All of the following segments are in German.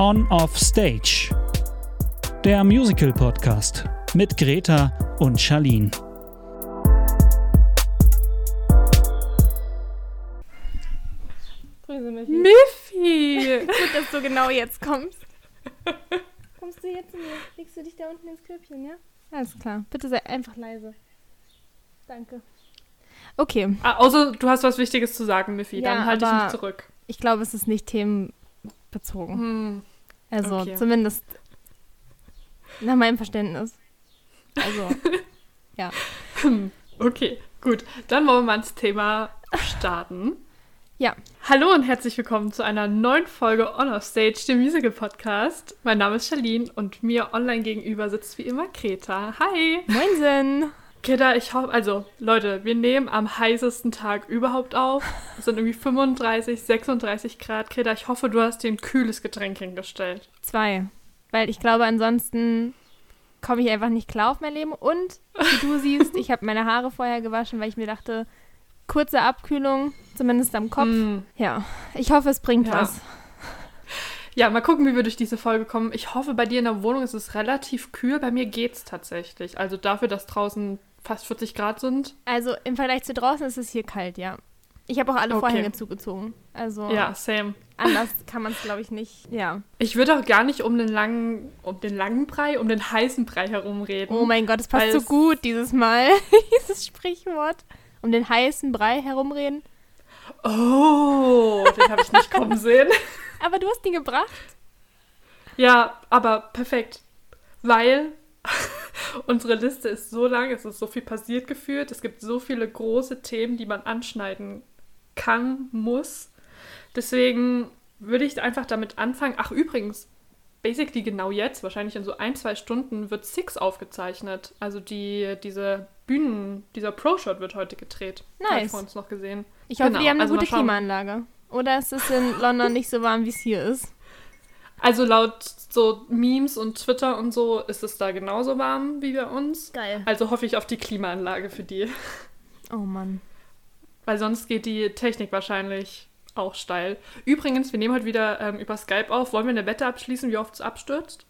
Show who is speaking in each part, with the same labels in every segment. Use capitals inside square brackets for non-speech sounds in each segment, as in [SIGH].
Speaker 1: On Off Stage. Der Musical Podcast mit Greta und Charlene.
Speaker 2: Grüße, Miffy.
Speaker 3: Miffy!
Speaker 2: Gut, dass du genau jetzt kommst. Kommst du jetzt zu mir? Legst du dich da unten ins Köpfchen, ja? Alles klar. Bitte sei einfach leise. Danke. Okay,
Speaker 3: Ah, außer du hast was Wichtiges zu sagen, Miffy.
Speaker 2: Ja,
Speaker 3: Dann halte ich mich zurück.
Speaker 2: ich glaube, es ist nicht themenbezogen.
Speaker 3: Hm.
Speaker 2: Also
Speaker 3: okay.
Speaker 2: zumindest nach meinem Verständnis. Also, [LAUGHS] ja.
Speaker 3: Okay, gut. Dann wollen wir mal ins Thema starten.
Speaker 2: Ja.
Speaker 3: Hallo und herzlich willkommen zu einer neuen Folge On Off Stage, dem Musical Podcast. Mein Name ist Charlene und mir online gegenüber sitzt wie immer Greta. Hi!
Speaker 2: Moinsen!
Speaker 3: Greta, ich hoffe, also Leute, wir nehmen am heißesten Tag überhaupt auf. Es sind irgendwie 35, 36 Grad. Greta, ich hoffe, du hast dir ein kühles Getränk hingestellt.
Speaker 2: Zwei. Weil ich glaube, ansonsten komme ich einfach nicht klar auf mein Leben. Und wie du [LAUGHS] siehst, ich habe meine Haare vorher gewaschen, weil ich mir dachte, kurze Abkühlung, zumindest am Kopf.
Speaker 3: Mm.
Speaker 2: Ja, ich hoffe, es bringt
Speaker 3: Ja.
Speaker 2: was.
Speaker 3: Ja, mal gucken, wie wir durch diese Folge kommen. Ich hoffe, bei dir in der Wohnung ist es relativ kühl. Bei mir geht's tatsächlich. Also dafür, dass draußen fast 40 Grad sind.
Speaker 2: Also im Vergleich zu draußen ist es hier kalt, ja. Ich habe auch alle
Speaker 3: Okay.
Speaker 2: Vorhänge zugezogen. Also
Speaker 3: Ja, same.
Speaker 2: anders kann man es, glaube ich, nicht. Ja.
Speaker 3: Ich würde auch gar nicht um den langen, um den langen Brei, um den heißen Brei herumreden.
Speaker 2: Oh mein Gott, es passt so gut dieses Mal, [LAUGHS] dieses Sprichwort. Um den heißen Brei herumreden.
Speaker 3: Oh, den habe ich nicht kommen sehen.
Speaker 2: Aber du hast ihn gebracht.
Speaker 3: Ja, aber perfekt. Weil [LAUGHS] unsere Liste ist so lang, es ist so viel passiert gefühlt. Es gibt so viele große Themen, die man anschneiden kann, muss. Deswegen würde ich einfach damit anfangen. Ach, übrigens, basically genau jetzt, wahrscheinlich in so ein, zwei Stunden, wird Six aufgezeichnet. Also die, diese Bühnen, dieser Pro-Shot wird heute gedreht. Habe ich
Speaker 2: Nice.
Speaker 3: vor uns noch gesehen.
Speaker 2: Ich hoffe,
Speaker 3: Genau,
Speaker 2: die haben eine
Speaker 3: also
Speaker 2: gute. Klimaanlage. Oder ist es in London nicht so warm, wie es hier ist?
Speaker 3: Also laut so Memes und Twitter und so ist es da genauso warm wie bei uns.
Speaker 2: Geil.
Speaker 3: Also hoffe ich auf die Klimaanlage für die.
Speaker 2: Oh Mann.
Speaker 3: Weil sonst geht die Technik wahrscheinlich auch steil. Übrigens, wir nehmen heute wieder ähm, über Skype auf. Wollen wir eine Wette abschließen, wie oft es abstürzt?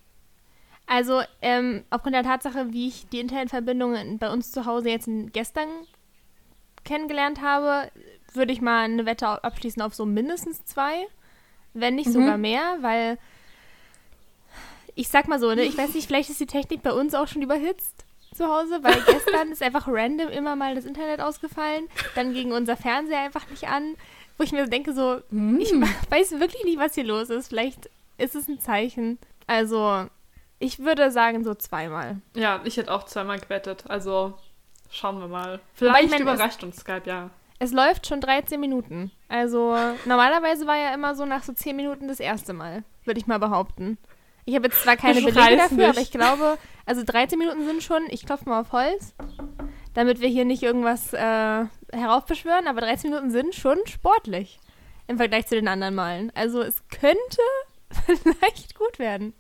Speaker 2: Also, ähm, aufgrund der Tatsache, wie ich die Internetverbindung in- bei uns zu Hause jetzt gestern kennengelernt habe, würde ich mal eine Wette abschließen auf so mindestens zwei, wenn nicht
Speaker 3: Mhm.
Speaker 2: sogar mehr, weil ich sag mal so, ne, ich weiß nicht, vielleicht ist die Technik bei uns auch schon überhitzt zu Hause, weil [LAUGHS] gestern ist einfach random immer mal das Internet ausgefallen, dann ging unser Fernseher einfach nicht an, wo ich mir denke so, ich [LAUGHS] weiß wirklich nicht, was hier los ist. Vielleicht ist es ein Zeichen. Also, ich würde sagen so zweimal.
Speaker 3: Ja, ich hätte auch zweimal gewettet. Also schauen wir mal. Vielleicht
Speaker 2: ich mein,
Speaker 3: überrascht uns Skype, ja.
Speaker 2: Es läuft schon 13 Minuten. Also normalerweise war ja immer so nach so 10 Minuten das erste Mal, würde ich mal behaupten. Ich habe jetzt zwar keine Belege dafür,
Speaker 3: nicht.
Speaker 2: aber ich glaube, also 13 Minuten sind schon, ich klopfe mal auf Holz, damit wir hier nicht irgendwas äh, heraufbeschwören, aber 13 Minuten sind schon sportlich im Vergleich zu den anderen Malen. Also es könnte [LAUGHS] vielleicht gut werden.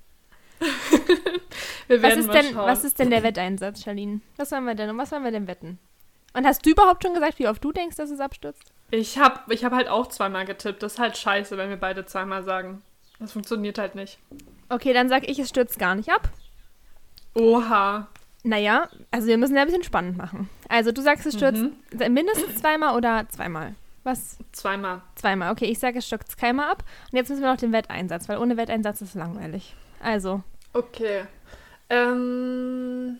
Speaker 3: Wir
Speaker 2: Was
Speaker 3: werden
Speaker 2: ist, denn, was ist denn der Wetteinsatz, Charlene? Was wollen wir denn? Um was wollen wir denn wetten? Und hast du überhaupt schon gesagt, wie oft du denkst, dass es abstürzt?
Speaker 3: Ich habe ich hab halt auch zweimal getippt. Das ist halt scheiße, wenn wir beide zweimal sagen. Das funktioniert halt nicht.
Speaker 2: Okay, dann sag ich, es stürzt gar nicht ab.
Speaker 3: Oha.
Speaker 2: Naja, also wir müssen ja ein bisschen spannend machen. Also du sagst, es stürzt
Speaker 3: Mhm.
Speaker 2: mindestens zweimal oder zweimal? Was?
Speaker 3: Zweimal.
Speaker 2: Zweimal. Okay, ich sage, es stürzt keinmal ab. Und jetzt müssen wir noch den Wetteinsatz, weil ohne Wetteinsatz ist es langweilig. Also,
Speaker 3: Okay. Ähm.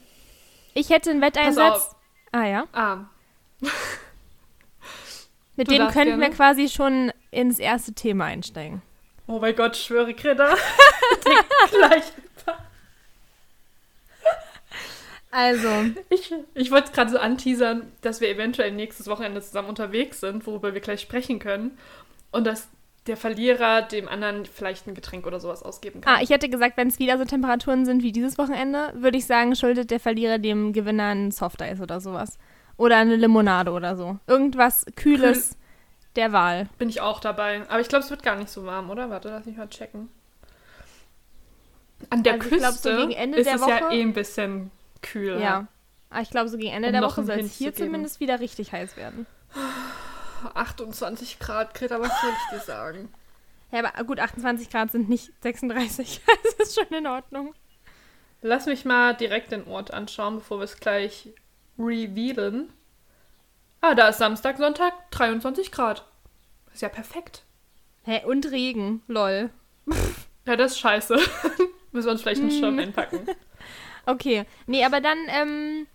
Speaker 2: ich hätte einen Wetteinsatz. Ah ja.
Speaker 3: Ah. [LAUGHS]
Speaker 2: Mit
Speaker 3: Du
Speaker 2: dem könnten wir
Speaker 3: gerne.
Speaker 2: quasi schon ins erste Thema einsteigen.
Speaker 3: Oh mein Gott, schwöre. [LAUGHS] Denk gleich.
Speaker 2: Also,
Speaker 3: Ich, ich wollte gerade so anteasern, dass wir eventuell nächstes Wochenende zusammen unterwegs sind, worüber wir gleich sprechen können. Und dass der Verlierer dem anderen vielleicht ein Getränk oder sowas ausgeben kann.
Speaker 2: ah, ich hätte gesagt, wenn es wieder so Temperaturen sind wie dieses Wochenende, würde ich sagen, schuldet der Verlierer dem Gewinner ein Softeis oder sowas. Oder eine Limonade oder so. Irgendwas Kühles der Wahl.
Speaker 3: Bin ich auch dabei. Aber ich glaube, es wird gar nicht so warm, oder? Warte, lass mich mal checken. An der
Speaker 2: Also ich glaub,
Speaker 3: Küste
Speaker 2: so gegen Ende
Speaker 3: ist
Speaker 2: der
Speaker 3: es ja
Speaker 2: Woche-
Speaker 3: eh ein bisschen kühl.
Speaker 2: Ja. Aber ich glaube, so gegen Ende
Speaker 3: Um
Speaker 2: der Woche soll es hier zumindest wieder richtig heiß werden.
Speaker 3: 28 Grad, Greta, was soll ich dir sagen?
Speaker 2: Ja, aber gut, 28 Grad sind nicht 36. [LAUGHS] das ist schon in Ordnung.
Speaker 3: Lass mich mal direkt den Ort anschauen, bevor wir es gleich revealen. Ah, da ist Samstag, Sonntag, 23 Grad. Ist ja perfekt.
Speaker 2: Hä, und Regen, lol. [LAUGHS]
Speaker 3: Ja, das ist scheiße. [LAUGHS] Müssen wir uns vielleicht einen Schirm einpacken.
Speaker 2: Okay, nee, aber dann, ähm,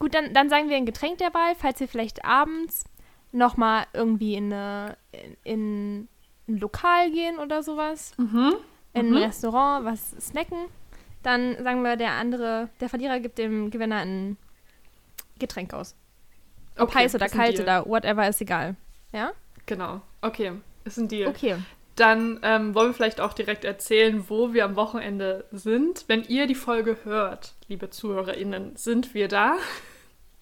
Speaker 2: gut, dann, dann sagen wir ein Getränk der Wahl, falls wir vielleicht abends nochmal irgendwie in, eine, in, in ein Lokal gehen oder sowas,
Speaker 3: Mhm.
Speaker 2: in
Speaker 3: Mhm.
Speaker 2: ein Restaurant, was snacken, dann sagen wir, der andere, der Verlierer gibt dem Gewinner ein Getränk aus. Ob
Speaker 3: Okay,
Speaker 2: heiß oder kalt oder whatever, ist egal. Ja?
Speaker 3: Genau. Okay, ist ein Deal.
Speaker 2: Okay.
Speaker 3: Dann ähm, wollen wir vielleicht auch direkt erzählen, wo wir am Wochenende sind. Wenn ihr die Folge hört, liebe ZuhörerInnen, sind wir da.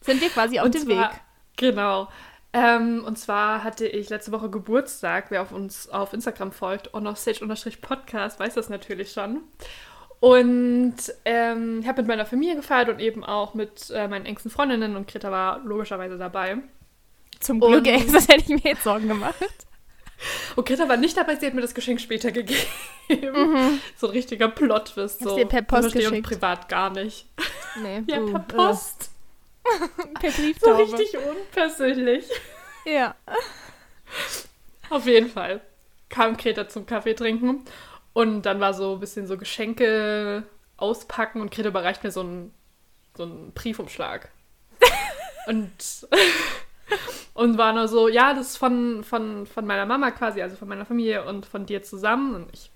Speaker 2: Sind wir quasi auf dem Weg.
Speaker 3: Genau. Ähm, und zwar hatte ich letzte Woche Geburtstag. Wer auf uns auf Instagram folgt, onoffstage-podcast, weiß das natürlich schon. Und ähm, ich habe mit meiner Familie gefeiert und eben auch mit äh, meinen engsten Freundinnen und Greta war logischerweise dabei.
Speaker 2: Zum
Speaker 3: Und-
Speaker 2: Glück, ey, [LAUGHS] das hätte ich mir jetzt Sorgen gemacht.
Speaker 3: Und Greta war nicht dabei, sie hat mir das Geschenk später gegeben. So ein richtiger Plot-Twist. So.
Speaker 2: dir per Post geschickt.
Speaker 3: privat gar nicht.
Speaker 2: Nee,
Speaker 3: Ja, per
Speaker 2: uh.
Speaker 3: Post. [LAUGHS]
Speaker 2: Per
Speaker 3: So
Speaker 2: Brieftaube.
Speaker 3: richtig unpersönlich.
Speaker 2: Ja. [LAUGHS]
Speaker 3: Auf jeden Fall kam Greta zum Kaffee trinken und dann war so ein bisschen so Geschenke auspacken und Greta überreicht mir so einen, so einen Briefumschlag. [LAUGHS] und, und war nur so, ja, das ist von, von, von meiner Mama quasi, also von meiner Familie und von dir zusammen. Und ich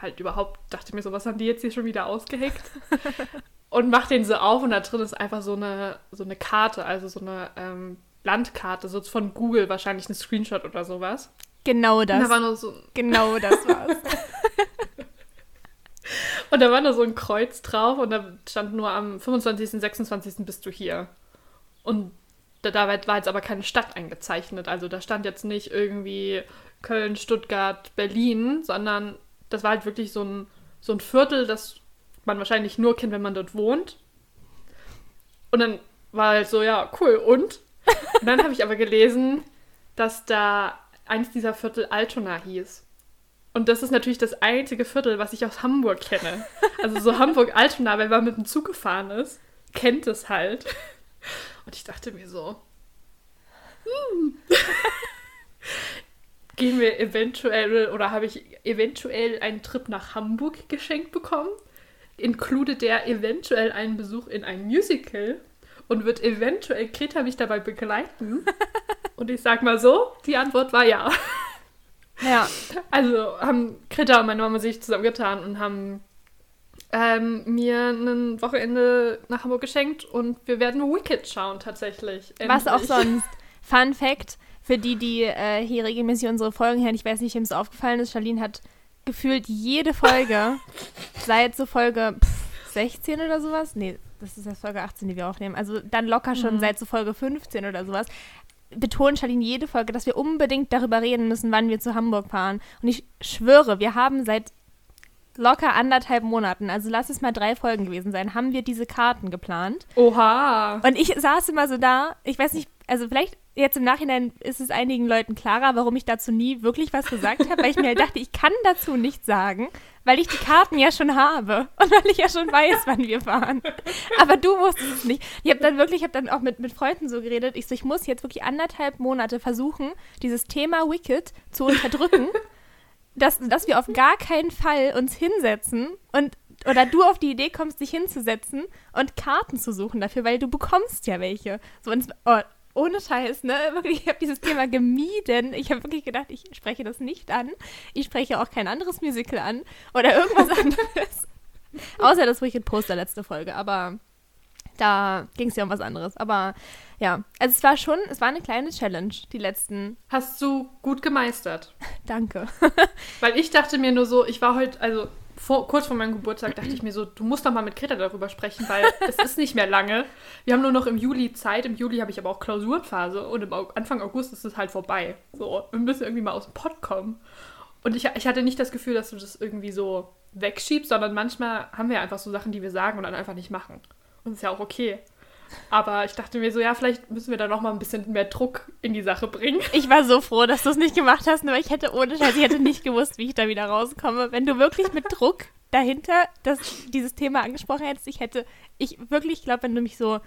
Speaker 3: halt überhaupt dachte mir so, was haben die jetzt hier schon wieder ausgeheckt? [LAUGHS] und mach den so auf und da drin ist einfach so eine, so eine Karte, also so eine ähm, Landkarte, so von Google wahrscheinlich ein Screenshot oder sowas.
Speaker 2: Genau
Speaker 3: Und da
Speaker 2: das.
Speaker 3: war nur so, [LAUGHS]
Speaker 2: Genau das war's. [LAUGHS]
Speaker 3: und da war nur so ein Kreuz drauf und da stand nur am 25., 26. bist du hier. Und da, da war jetzt aber keine Stadt eingezeichnet. Also da stand jetzt nicht irgendwie Köln, Stuttgart, Berlin, sondern das war halt wirklich so ein, so ein Viertel, das man wahrscheinlich nur kennt, wenn man dort wohnt. Und dann war halt so, ja, cool, und? Und dann habe ich aber gelesen, dass da eins dieser Viertel Altona hieß. Und das ist natürlich das einzige Viertel, was ich aus Hamburg kenne. Also so Hamburg-Altona, wenn man mit dem Zug gefahren ist, kennt es halt. Und ich dachte mir so, hm, gehen wir eventuell oder habe ich eventuell einen Trip nach Hamburg geschenkt bekommen? Inklude der eventuell einen Besuch in ein Musical? Und wird eventuell Greta mich dabei begleiten? [LAUGHS] Und ich sag mal so, die Antwort war ja.
Speaker 2: ja.
Speaker 3: Also haben Greta und meine Mama sich zusammengetan und haben ähm, mir ein Wochenende nach Hamburg geschenkt und wir werden Wicked schauen tatsächlich.
Speaker 2: Was auch
Speaker 3: Endlich.
Speaker 2: sonst. Fun Fact, für die, die äh, hier regelmäßig unsere Folgen hören, ich weiß nicht, wem es aufgefallen ist, Charlene hat gefühlt jede Folge, [LAUGHS] seit so Folge pff, 16 oder sowas, nee, das ist ja Folge 18, die wir aufnehmen, also dann locker schon
Speaker 3: Mhm.
Speaker 2: seit so Folge 15 oder sowas, betont Charlene jede Folge, dass wir unbedingt darüber reden müssen, wann wir zu Hamburg fahren. Und ich schwöre, wir haben seit locker anderthalb Monaten, also lass es mal drei Folgen gewesen sein, haben wir diese Karten geplant.
Speaker 3: Oha.
Speaker 2: Und ich saß immer so da, ich weiß nicht, also vielleicht jetzt im Nachhinein ist es einigen Leuten klarer, warum ich dazu nie wirklich was gesagt habe, weil ich mir halt dachte, ich kann dazu nichts sagen, weil ich die Karten ja schon habe und weil ich ja schon weiß, wann wir fahren. Aber du wusstest es nicht. Ich habe dann wirklich, ich habe dann auch mit, mit Freunden so geredet, ich so, ich muss jetzt wirklich anderthalb Monate versuchen, dieses Thema Wicked zu unterdrücken, dass, dass wir auf gar keinen Fall uns hinsetzen und oder du auf die Idee kommst, dich hinzusetzen und Karten zu suchen dafür, weil du bekommst ja welche. So, und oh, ohne Scheiß, ne? [LAUGHS] Wirklich, ich habe dieses Thema gemieden. Ich habe wirklich gedacht, ich spreche das nicht an. Ich spreche auch kein anderes Musical an oder irgendwas [LAUGHS] anderes. Außer das Wicked Poster letzte Folge, aber da ging es ja um was anderes. Aber ja, also es war schon, es war eine kleine Challenge, die letzten.
Speaker 3: Hast du gut gemeistert. [LAUGHS]
Speaker 2: Danke.
Speaker 3: Weil ich dachte mir nur so, ich war heute, also vor, kurz vor meinem Geburtstag dachte ich mir so, du musst doch mal mit Greta darüber sprechen, weil es ist nicht mehr lange. Wir haben nur noch im Juli Zeit. Im Juli habe ich aber auch Klausurenphase und im Anfang August ist es halt vorbei. So, wir müssen irgendwie mal aus dem Pott kommen. Und ich, ich hatte nicht das Gefühl, dass du das irgendwie so wegschiebst, sondern manchmal haben wir einfach so Sachen, die wir sagen und dann einfach nicht machen. Und das ist ja auch okay. Aber ich dachte mir so, ja, vielleicht müssen wir da noch mal ein bisschen mehr Druck in die Sache bringen.
Speaker 2: Ich war so froh, dass du es nicht gemacht hast, aber ich hätte ohne Scheiß, ich hätte nicht gewusst, wie ich da wieder rauskomme. Wenn du wirklich mit Druck dahinter das, dieses Thema angesprochen hättest, ich hätte, ich wirklich glaube, wenn du mich so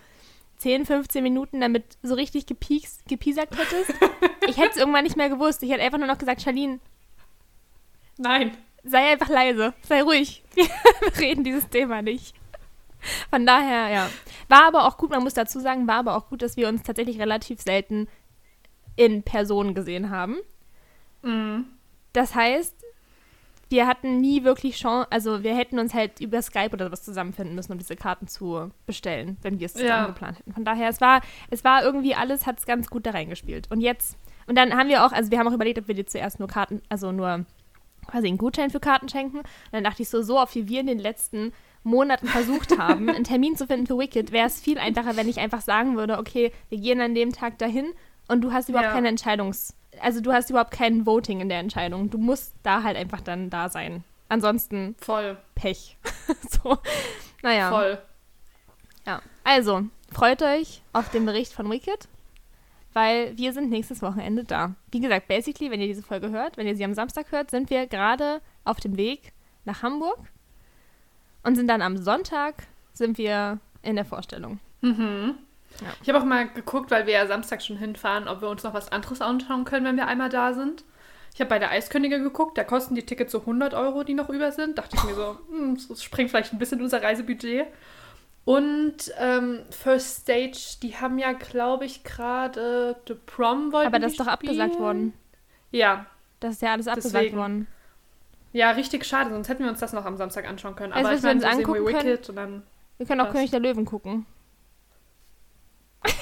Speaker 2: 10, 15 Minuten damit so richtig gepiekst, gepiesackt hättest, ich hätte es irgendwann nicht mehr gewusst. Ich hätte einfach nur noch gesagt, Charlene,
Speaker 3: Nein.
Speaker 2: sei einfach leise, sei ruhig. [LAUGHS] Wir reden dieses Thema nicht. Von daher, ja. War aber auch gut, man muss dazu sagen, war aber auch gut, dass wir uns tatsächlich relativ selten in Person gesehen haben.
Speaker 3: Mhm.
Speaker 2: Das heißt, wir hatten nie wirklich Chance, also wir hätten uns halt über Skype oder sowas zusammenfinden müssen, um diese Karten zu bestellen, wenn wir es zusammen
Speaker 3: Ja.
Speaker 2: geplant hätten. Von daher, es war, es war irgendwie alles, hat es ganz gut da reingespielt. Und jetzt, und dann haben wir auch, also wir haben auch überlegt, ob wir dir zuerst nur Karten, also nur quasi einen Gutschein für Karten schenken. Und dann dachte ich so, so oft wie wir in den letzten Monaten versucht haben, einen Termin zu finden für Wicked, wäre es viel einfacher, wenn ich einfach sagen würde, okay, wir gehen an dem Tag dahin und du hast überhaupt
Speaker 3: Ja.
Speaker 2: keine Entscheidungs... Also du hast überhaupt kein Voting in der Entscheidung. Du musst da halt einfach dann da sein. Ansonsten
Speaker 3: Voll.
Speaker 2: Pech. [LAUGHS] so, naja.
Speaker 3: Voll.
Speaker 2: Ja. Also, freut euch auf den Bericht von Wicked, weil wir sind nächstes Wochenende da. Wie gesagt, basically, wenn ihr diese Folge hört, wenn ihr sie am Samstag hört, sind wir gerade auf dem Weg nach Hamburg und sind dann am Sonntag sind wir in der Vorstellung.
Speaker 3: Mhm.
Speaker 2: Ja.
Speaker 3: Ich habe auch mal geguckt, weil wir ja Samstag schon hinfahren, ob wir uns noch was anderes anschauen können, wenn wir einmal da sind. Ich habe bei der Eiskönigin geguckt, da kosten die Tickets so 100 Euro, die noch über sind. Dachte ich mir so, hm, das sprengt vielleicht ein bisschen unser Reisebudget. Und ähm, First Stage, die haben ja, glaube ich, gerade The Prom wollten
Speaker 2: Aber das ist doch abgesagt
Speaker 3: spielen.
Speaker 2: worden.
Speaker 3: Ja,
Speaker 2: Das ist ja alles abgesagt
Speaker 3: Deswegen.
Speaker 2: worden.
Speaker 3: Ja, richtig schade, sonst hätten wir uns das noch am Samstag anschauen können.
Speaker 2: Du,
Speaker 3: Aber
Speaker 2: was
Speaker 3: ich
Speaker 2: wir
Speaker 3: meine,
Speaker 2: uns
Speaker 3: so sehen wir
Speaker 2: angucken können?
Speaker 3: Wicked und dann...
Speaker 2: Wir können auch
Speaker 3: Was?
Speaker 2: König der Löwen gucken. [LAUGHS]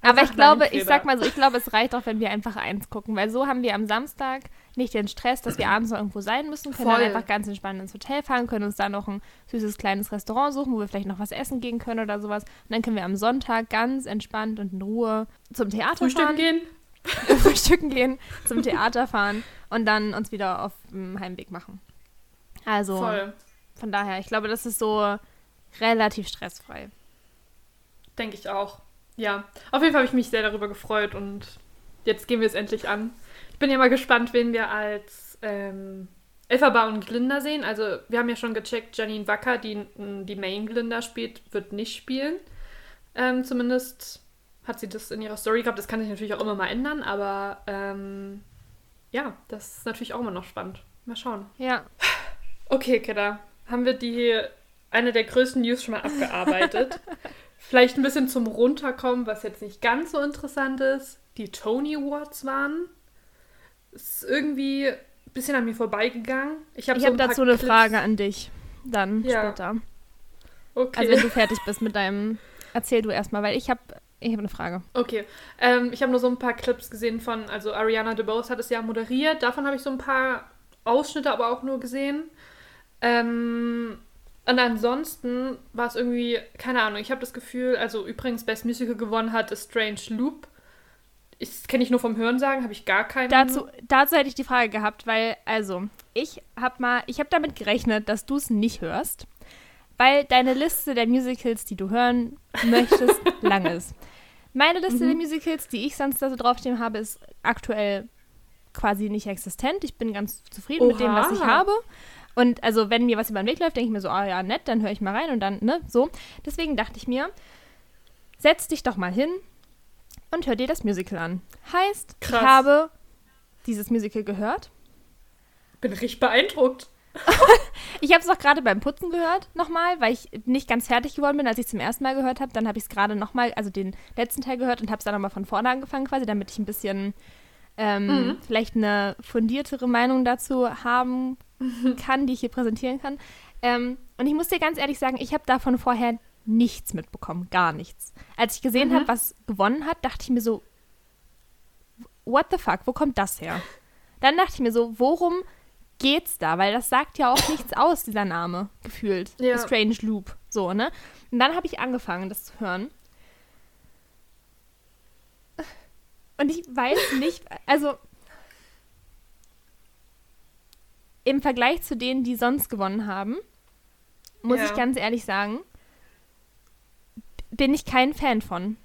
Speaker 2: Aber ich glaube, ich sag mal so, ich glaube, es reicht auch, wenn wir einfach eins gucken, weil so haben wir am Samstag nicht den Stress, dass wir [CLEARS THROAT] abends noch irgendwo sein müssen, können
Speaker 3: Voll.
Speaker 2: dann einfach ganz entspannt ins Hotel fahren, können uns da noch ein süßes kleines Restaurant suchen, wo wir vielleicht noch was essen gehen können oder sowas. Und dann können wir am Sonntag ganz entspannt und in Ruhe zum Theater
Speaker 3: Frühstücken
Speaker 2: fahren,
Speaker 3: gehen. [LAUGHS]
Speaker 2: frühstücken gehen, zum Theater fahren und dann uns wieder auf dem Heimweg machen. Also
Speaker 3: Voll.
Speaker 2: von daher, ich glaube, das ist so relativ stressfrei.
Speaker 3: Denke ich auch. Ja, auf jeden Fall habe ich mich sehr darüber gefreut und jetzt gehen wir es endlich an. Ich bin ja mal gespannt, wen wir als ähm, Elphaba und Glinda sehen. Also wir haben ja schon gecheckt, Janine Wacker, die die Main Glinda spielt, wird nicht spielen. Ähm, zumindest hat sie das in ihrer Story gehabt. Das kann sich natürlich auch immer mal ändern, aber ähm, ja, das ist natürlich auch immer noch spannend. Mal schauen.
Speaker 2: Ja,
Speaker 3: Okay, Kidda, haben wir die eine der größten News schon mal abgearbeitet. [LAUGHS] Vielleicht ein bisschen zum Runterkommen, was jetzt nicht ganz so interessant ist. Die Tony Awards waren. Ist irgendwie ein bisschen an mir vorbeigegangen. Ich habe so paar
Speaker 2: dazu eine
Speaker 3: Clips-
Speaker 2: Frage an dich. Dann
Speaker 3: Ja.
Speaker 2: später.
Speaker 3: Okay.
Speaker 2: Also wenn du fertig bist mit deinem, erzähl du erstmal, weil ich habe ich hab eine Frage.
Speaker 3: Okay, ähm, ich habe nur so ein paar Clips gesehen von, also Ariana DeBose hat es ja moderiert, davon habe ich so ein paar Ausschnitte aber auch nur gesehen. Ähm, und ansonsten war es irgendwie, keine Ahnung, ich habe das Gefühl, also übrigens Best Musical gewonnen hat A Strange Loop. Ich kenne ich nur vom Hörensagen, habe ich gar keinen.
Speaker 2: Dazu, dazu hätte ich die Frage gehabt, weil, also, ich habe mal, ich habe damit gerechnet, dass du es nicht hörst, weil deine Liste der Musicals, die du hören möchtest, [LAUGHS] lang ist. Meine Liste der Musicals, die ich sonst da so draufstehen habe, ist aktuell quasi nicht existent. Ich bin ganz zufrieden mit dem, was ich
Speaker 3: Oha.
Speaker 2: habe. Und also, wenn mir was über den Weg läuft, denke ich mir so, ah ja, nett, dann höre ich mal rein und dann, ne, so. Deswegen dachte ich mir, setz dich doch mal hin und hör dir das Musical an. Heißt,
Speaker 3: Krass.
Speaker 2: ich habe dieses Musical gehört.
Speaker 3: bin richtig beeindruckt. [LAUGHS]
Speaker 2: Ich habe es auch gerade beim Putzen gehört, nochmal, weil ich nicht ganz fertig geworden bin, als ich es zum ersten Mal gehört habe. Dann habe ich es gerade nochmal, also den letzten Teil gehört und habe es dann nochmal von vorne angefangen quasi, damit ich ein bisschen ähm,
Speaker 3: Mhm.
Speaker 2: vielleicht eine fundiertere Meinung dazu haben [LAUGHS] kann, die ich hier präsentieren kann. Ähm, und ich muss dir ganz ehrlich sagen, ich habe davon vorher nichts mitbekommen, gar nichts. Als ich gesehen
Speaker 3: Mhm.
Speaker 2: habe, was gewonnen hat, dachte ich mir so, what the fuck, wo kommt das her? Dann dachte ich mir so, worum geht's da? Weil das sagt ja auch nichts aus, dieser Name, gefühlt.
Speaker 3: Ja.
Speaker 2: The Strange Loop, so, ne? Und dann habe ich angefangen, das zu hören. Und ich weiß nicht, also im Vergleich zu denen, die sonst gewonnen haben, muss
Speaker 3: Ja.
Speaker 2: ich ganz ehrlich sagen, bin ich kein Fan von.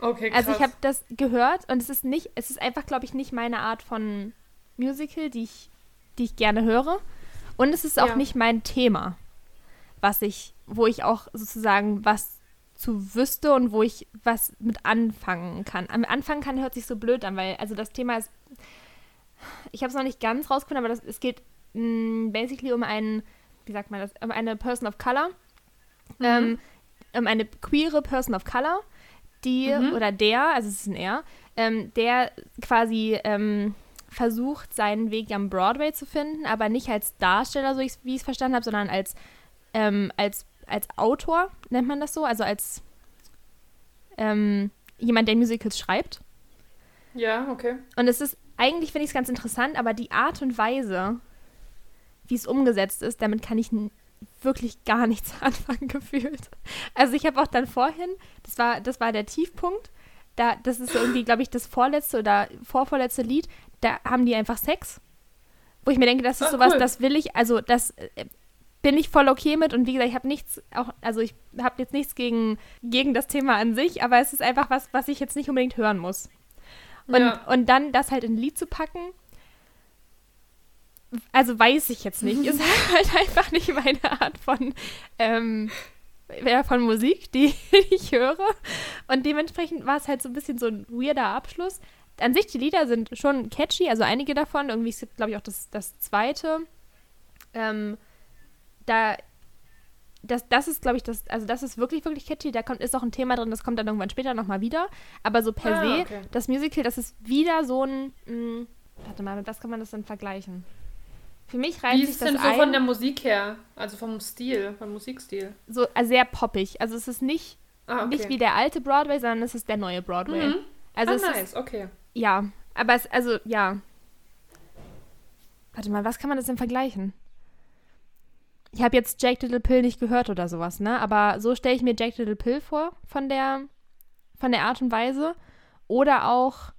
Speaker 3: Okay, krass.
Speaker 2: Also ich habe das gehört und es ist nicht, es ist einfach, glaube ich, nicht meine Art von Musical, die ich, die ich gerne höre. Und es ist auch
Speaker 3: Ja.
Speaker 2: nicht mein Thema, was ich, wo ich auch sozusagen was zu wüsste und wo ich was mit anfangen kann. Am Anfang kann hört sich so blöd an, weil also das Thema ist, ich habe es noch nicht ganz rausgefunden, aber das, es geht mh, basically um einen, wie sagt man das, um eine Person of Color, ähm, um eine queere Person of Color, die
Speaker 3: Mhm.
Speaker 2: oder der, also es ist ein er, ähm, der quasi ähm, versucht, seinen Weg am Broadway zu finden, aber nicht als Darsteller, so ich, wie ich es verstanden habe, sondern als, ähm, als, als Autor, nennt man das so, also als ähm, jemand, der Musicals schreibt.
Speaker 3: Ja, okay.
Speaker 2: Und es ist, eigentlich finde ich es ganz interessant, aber die Art und Weise, wie es umgesetzt ist, damit kann ich wirklich gar nichts [LAUGHS] anfangen gefühlt. Also ich habe auch dann vorhin, das war, das war der Tiefpunkt, da, das ist irgendwie, glaube ich, das vorletzte oder vorvorletzte Lied, da haben die einfach Sex. Wo ich mir denke, das ist
Speaker 3: Ah,
Speaker 2: sowas,
Speaker 3: cool.
Speaker 2: das will ich, also das äh, bin ich voll okay mit und wie gesagt, ich habe nichts, auch, also ich habe jetzt nichts gegen, gegen das Thema an sich, aber es ist einfach was, was ich jetzt nicht unbedingt hören muss. Und,
Speaker 3: Ja.
Speaker 2: und dann das halt in ein Lied zu packen, also weiß ich jetzt nicht, ist [LAUGHS] halt einfach nicht meine Art von, ähm, von Musik, die [LAUGHS] ich höre. Und dementsprechend war es halt so ein bisschen so ein weirder Abschluss. An sich, die Lieder sind schon catchy, also einige davon. Irgendwie ist, glaube ich, auch das, das zweite. Ähm, da, das, das ist, glaube ich, das, also das ist wirklich, wirklich catchy. Da kommt, ist auch ein Thema drin, das kommt dann irgendwann später nochmal wieder. Aber so per
Speaker 3: Ah,
Speaker 2: se,
Speaker 3: okay.
Speaker 2: das Musical, das ist wieder so ein, mh, warte mal, mit was kann man das denn vergleichen? Für mich reimt
Speaker 3: Wie ist es
Speaker 2: das
Speaker 3: denn so
Speaker 2: ein,
Speaker 3: von der Musik her? Also vom Stil, vom Musikstil?
Speaker 2: so äh, sehr poppig. Also es ist nicht,
Speaker 3: Ah, okay.
Speaker 2: nicht wie der alte Broadway, sondern es ist der neue Broadway.
Speaker 3: Mhm.
Speaker 2: Also
Speaker 3: ah,
Speaker 2: es
Speaker 3: nice,
Speaker 2: ist,
Speaker 3: okay.
Speaker 2: Ja, aber es, also, ja. Warte mal, was kann man das denn vergleichen? Ich habe jetzt Jack Little Pill nicht gehört oder sowas, ne? Aber so stelle ich mir Jack Little Pill vor, von der, von der Art und Weise. Oder auch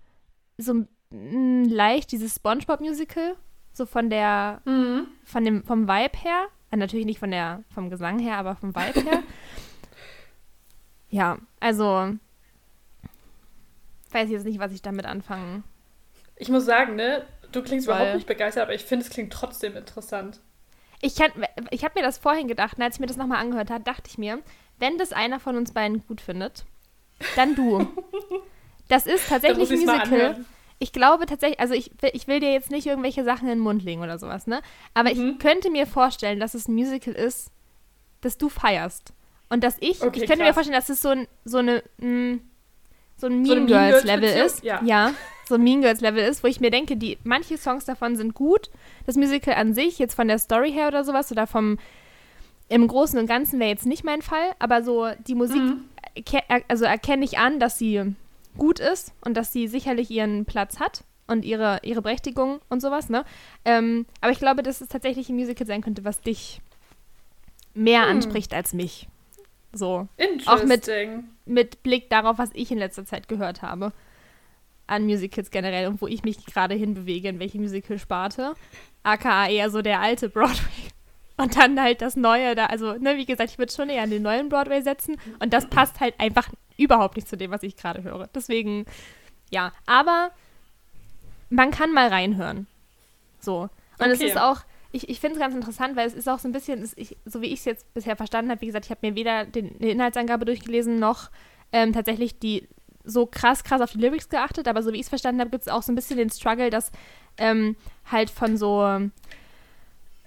Speaker 2: so mm, leicht dieses Spongebob-Musical, so von der,
Speaker 3: Mhm.
Speaker 2: von dem, vom Vibe her. Äh, natürlich nicht von der, vom Gesang her, aber vom Vibe her. [LAUGHS] ja, also weiß jetzt nicht, was ich damit anfangen.
Speaker 3: Ich muss sagen, ne, du klingst
Speaker 2: Voll.
Speaker 3: überhaupt nicht begeistert, aber ich finde, es klingt trotzdem interessant.
Speaker 2: Ich, kann, ich habe mir das vorhin gedacht, und als ich mir das nochmal angehört habe, dachte ich mir, wenn das einer von uns beiden gut findet, dann du. [LAUGHS] Das ist tatsächlich ein Musical. Ich glaube tatsächlich, also ich, will- ich will dir jetzt nicht irgendwelche Sachen in den Mund legen oder sowas, ne? Aber
Speaker 3: Mhm.
Speaker 2: ich könnte mir vorstellen, dass es ein Musical ist, das du feierst. Und dass ich,
Speaker 3: Okay,
Speaker 2: ich könnte mir
Speaker 3: krass.
Speaker 2: vorstellen, dass es so ein, so eine, mh, so ein
Speaker 3: So
Speaker 2: Mean
Speaker 3: Mean
Speaker 2: Girls Level
Speaker 3: Girls-Beziehung?
Speaker 2: ist.
Speaker 3: Ja.
Speaker 2: ja, so ein Mean Girls Level ist, wo ich mir denke, die, manche Songs davon sind gut. Das Musical an sich, jetzt von der Story her oder sowas, oder vom, im Großen und Ganzen wäre jetzt nicht mein Fall, aber so die Musik,
Speaker 3: Mhm.
Speaker 2: also erkenne ich an, dass sie gut ist und dass sie sicherlich ihren Platz hat und ihre, ihre Berechtigung und sowas, ne? Ähm, aber ich glaube, dass es tatsächlich ein Musical sein könnte, was dich mehr
Speaker 3: Hm.
Speaker 2: anspricht als mich. So. Auch mit-. Mit Blick darauf, was ich in letzter Zeit gehört habe. An Musicals generell und wo ich mich gerade hinbewege, in welche Musical-Sparte. AKA eher so der alte Broadway. Und dann halt das Neue da. Also, ne, wie gesagt, ich würde schon eher an den neuen Broadway setzen. Und das passt halt einfach überhaupt nicht zu dem, was ich gerade höre. Deswegen, ja. Aber man kann mal reinhören. So. Und es
Speaker 3: Okay.
Speaker 2: ist auch, ich, ich finde es ganz interessant, weil es ist auch so ein bisschen, ich, so wie ich es jetzt bisher verstanden habe, wie gesagt, ich habe mir weder den, die Inhaltsangabe durchgelesen, noch ähm, tatsächlich die so krass, krass auf die Lyrics geachtet, aber so wie ich es verstanden habe, gibt es auch so ein bisschen den Struggle, dass ähm, halt von so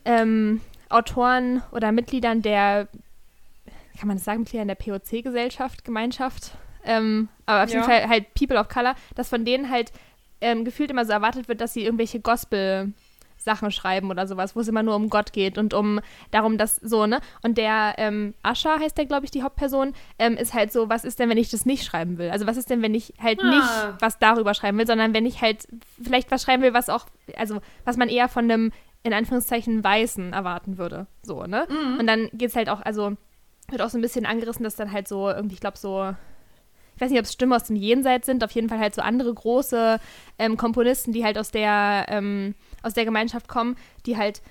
Speaker 2: ähm, Autoren oder Mitgliedern der, kann man das sagen, Mitgliedern der POC-Gesellschaft, Gemeinschaft, ähm, aber auf jeden
Speaker 3: Ja.
Speaker 2: Fall halt People of Color, dass von denen halt ähm, gefühlt immer so erwartet wird, dass sie irgendwelche Gospel- Sachen schreiben oder sowas, wo es immer nur um Gott geht und um darum, dass so, ne? Und der ähm, Ascha heißt der, glaube ich, die Hauptperson, ähm, ist halt so, was ist denn, wenn ich das nicht schreiben will? Also was ist denn, wenn ich halt
Speaker 3: Ah.
Speaker 2: nicht was darüber schreiben will, sondern wenn ich halt vielleicht was schreiben will, was auch, also was man eher von einem, in Anführungszeichen, Weißen erwarten würde. So, ne?
Speaker 3: Mhm.
Speaker 2: Und dann geht es halt auch, also wird auch so ein bisschen angerissen, dass dann halt so irgendwie, ich glaube, so ich weiß nicht, ob es Stimmen aus dem Jenseits sind, auf jeden Fall halt so andere große ähm, Komponisten, die halt aus der, ähm, aus der Gemeinschaft kommen, die halt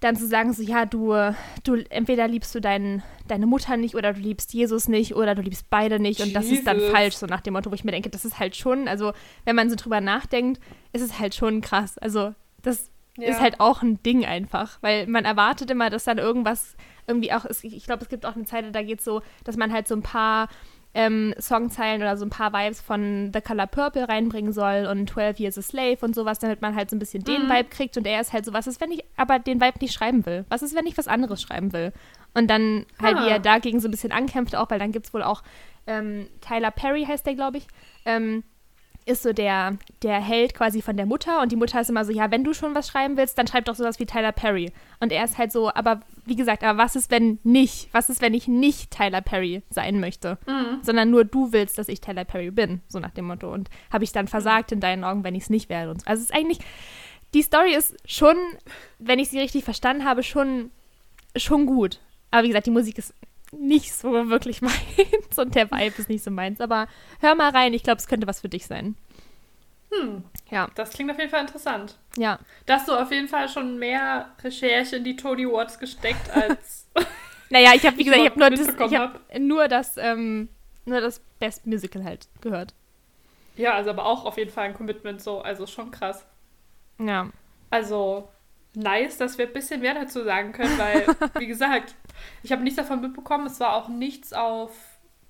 Speaker 2: dann zu sagen, so, ja, du, du, entweder liebst du deinen, deine Mutter nicht oder du liebst Jesus nicht oder du liebst beide nicht und das ist dann
Speaker 3: Jesus.
Speaker 2: falsch, so nach dem Motto, wo ich mir denke, das ist halt schon, also wenn man so drüber nachdenkt, ist es halt schon krass. Also das
Speaker 3: Ja.
Speaker 2: ist halt auch ein Ding einfach, weil man erwartet immer, dass dann irgendwas irgendwie auch, es- ich glaube, es gibt auch eine Zeile, da geht es so, dass man halt so ein paar ähm, Songzeilen oder so ein paar Vibes von The Color Purple reinbringen soll und 12 Years a Slave und sowas, damit man halt so ein bisschen den
Speaker 3: Mhm.
Speaker 2: Vibe kriegt und er ist halt so, was ist, wenn ich aber den Vibe nicht schreiben will? Was ist, wenn ich was anderes schreiben will? Und dann halt, wie
Speaker 3: Ah.
Speaker 2: er dagegen so ein bisschen ankämpft auch, weil dann gibt es wohl auch ähm, Tyler Perry heißt der, glaube ich, ähm, ist so der, der Held quasi von der Mutter und die Mutter ist immer so, ja, wenn du schon was schreiben willst, dann schreib doch sowas wie Tyler Perry. Und er ist halt so, aber wie gesagt, aber was ist, wenn nicht? Was ist, wenn ich nicht Tyler Perry sein möchte?
Speaker 3: Mhm.
Speaker 2: Sondern nur du willst, dass ich Tyler Perry bin, so nach dem Motto. Und habe ich dann versagt in deinen Augen, wenn ich es nicht werde? Und so. Also es ist eigentlich, die Story ist schon, wenn ich sie richtig verstanden habe, schon, schon gut. Aber wie gesagt, die Musik ist nicht so wirklich [LAUGHS] meins und der Vibe ist nicht so meins. Aber hör mal rein, ich glaube, es könnte was für dich sein.
Speaker 3: Hm,
Speaker 2: Ja,
Speaker 3: das klingt auf jeden Fall interessant.
Speaker 2: ja.
Speaker 3: Da hast du auf jeden Fall schon mehr Recherche in die Tony Awards gesteckt, als [LAUGHS]
Speaker 2: Naja, ich habe, wie gesagt, ich habe nur das,
Speaker 3: mitbekommen
Speaker 2: ich hab nur das, ähm, nur das Best Musical halt gehört.
Speaker 3: ja, also aber auch auf jeden Fall ein Commitment so, also schon krass.
Speaker 2: Ja.
Speaker 3: Also nice, dass wir ein bisschen mehr dazu sagen können, weil, [LAUGHS] wie gesagt, ich habe nichts davon mitbekommen. Es war auch nichts auf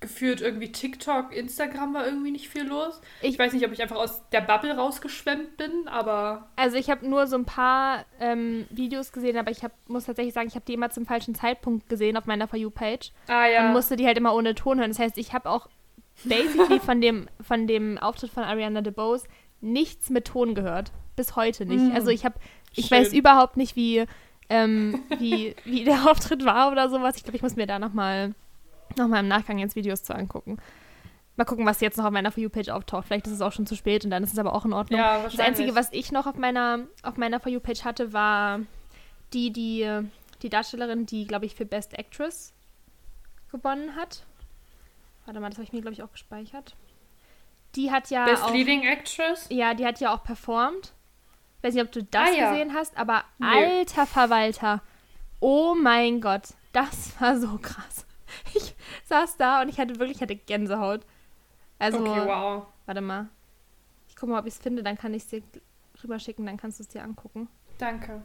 Speaker 3: geführt irgendwie TikTok, Instagram war irgendwie nicht viel los. Ich,
Speaker 2: Ich-
Speaker 3: weiß nicht, ob ich einfach aus der Bubble rausgeschwemmt bin, aber
Speaker 2: Also ich habe nur so ein paar ähm, Videos gesehen, aber ich hab, muss tatsächlich sagen, ich habe die immer zum falschen Zeitpunkt gesehen auf meiner For You-Page
Speaker 3: ah ja.
Speaker 2: und musste die halt immer ohne Ton hören. Das heißt, ich habe auch basically von dem, von dem Auftritt von Ariana DeBose nichts mit Ton gehört. Bis heute nicht.
Speaker 3: Mm.
Speaker 2: Also ich habe, ich
Speaker 3: Schön.
Speaker 2: weiß überhaupt nicht, wie, ähm, wie, wie der [LAUGHS] Auftritt war oder sowas. Ich glaube, ich muss mir da nochmal noch mal im Nachgang jetzt Videos zu angucken. Mal gucken, was jetzt noch auf meiner For You-Page auftaucht. Vielleicht ist es auch schon zu spät und dann ist es aber auch in Ordnung.
Speaker 3: ja,
Speaker 2: Das. Einzige, was ich noch auf meiner, auf meiner For You-Page hatte, war die, die, die Darstellerin, die, glaube ich, für Best Actress gewonnen hat. Warte mal, das habe ich mir, glaube ich, auch gespeichert. Die hat ja
Speaker 3: Best
Speaker 2: auch,
Speaker 3: Leading Actress?
Speaker 2: ja, die hat ja auch performt. Ich weiß nicht, ob du das
Speaker 3: Ah, ja.
Speaker 2: gesehen hast, aber
Speaker 3: Nö.
Speaker 2: alter Verwalter. Oh mein Gott, das war so krass. [LAUGHS] Ich saß da und ich hatte wirklich, ich hatte Gänsehaut. Also,
Speaker 3: okay, wow.
Speaker 2: Warte mal. Ich gucke mal, ob ich es finde, dann kann ich es dir rüberschicken, dann kannst du es dir angucken.
Speaker 3: Danke.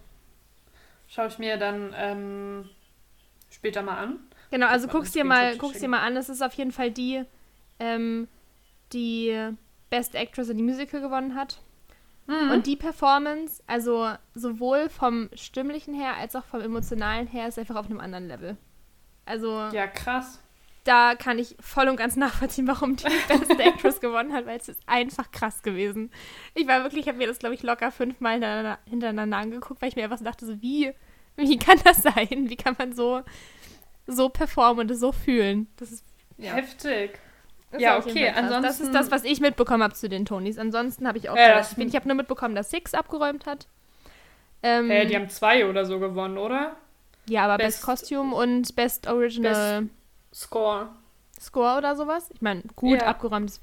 Speaker 3: Schaue ich mir dann ähm, später mal an.
Speaker 2: Genau, also guck's dir mal, guck's dir mal an. Es ist auf jeden Fall die, ähm, die Best Actress in die Musical gewonnen hat.
Speaker 3: Mhm.
Speaker 2: Und die Performance, also sowohl vom stimmlichen her als auch vom emotionalen her, ist einfach auf einem anderen Level. Also
Speaker 3: ja, krass.
Speaker 2: da kann ich voll und ganz nachvollziehen, warum die Best [LAUGHS] Actress gewonnen hat, weil es ist einfach krass gewesen. Ich war wirklich, ich habe mir das, glaube ich, locker fünfmal hintereinander, hintereinander angeguckt, weil ich mir einfach so dachte, so wie, wie kann das sein? Wie kann man so, so performen und es so fühlen? Das ist, ja.
Speaker 3: Heftig.
Speaker 2: Das
Speaker 3: Ja, okay,
Speaker 2: krass. Das ist
Speaker 3: ansonsten-
Speaker 2: das, was ich mitbekommen habe zu den Tonys. Ansonsten habe ich auch
Speaker 3: Ja, das-.
Speaker 2: Ich habe nur mitbekommen, dass Six abgeräumt hat. Ähm,
Speaker 3: Hey, die haben zwei oder so gewonnen, oder?
Speaker 2: ja, aber Best,
Speaker 3: Best-
Speaker 2: Costume und Best Original
Speaker 3: Score.
Speaker 2: Score oder sowas. Ich meine, gut
Speaker 3: Ja.
Speaker 2: abgeräumt. ist-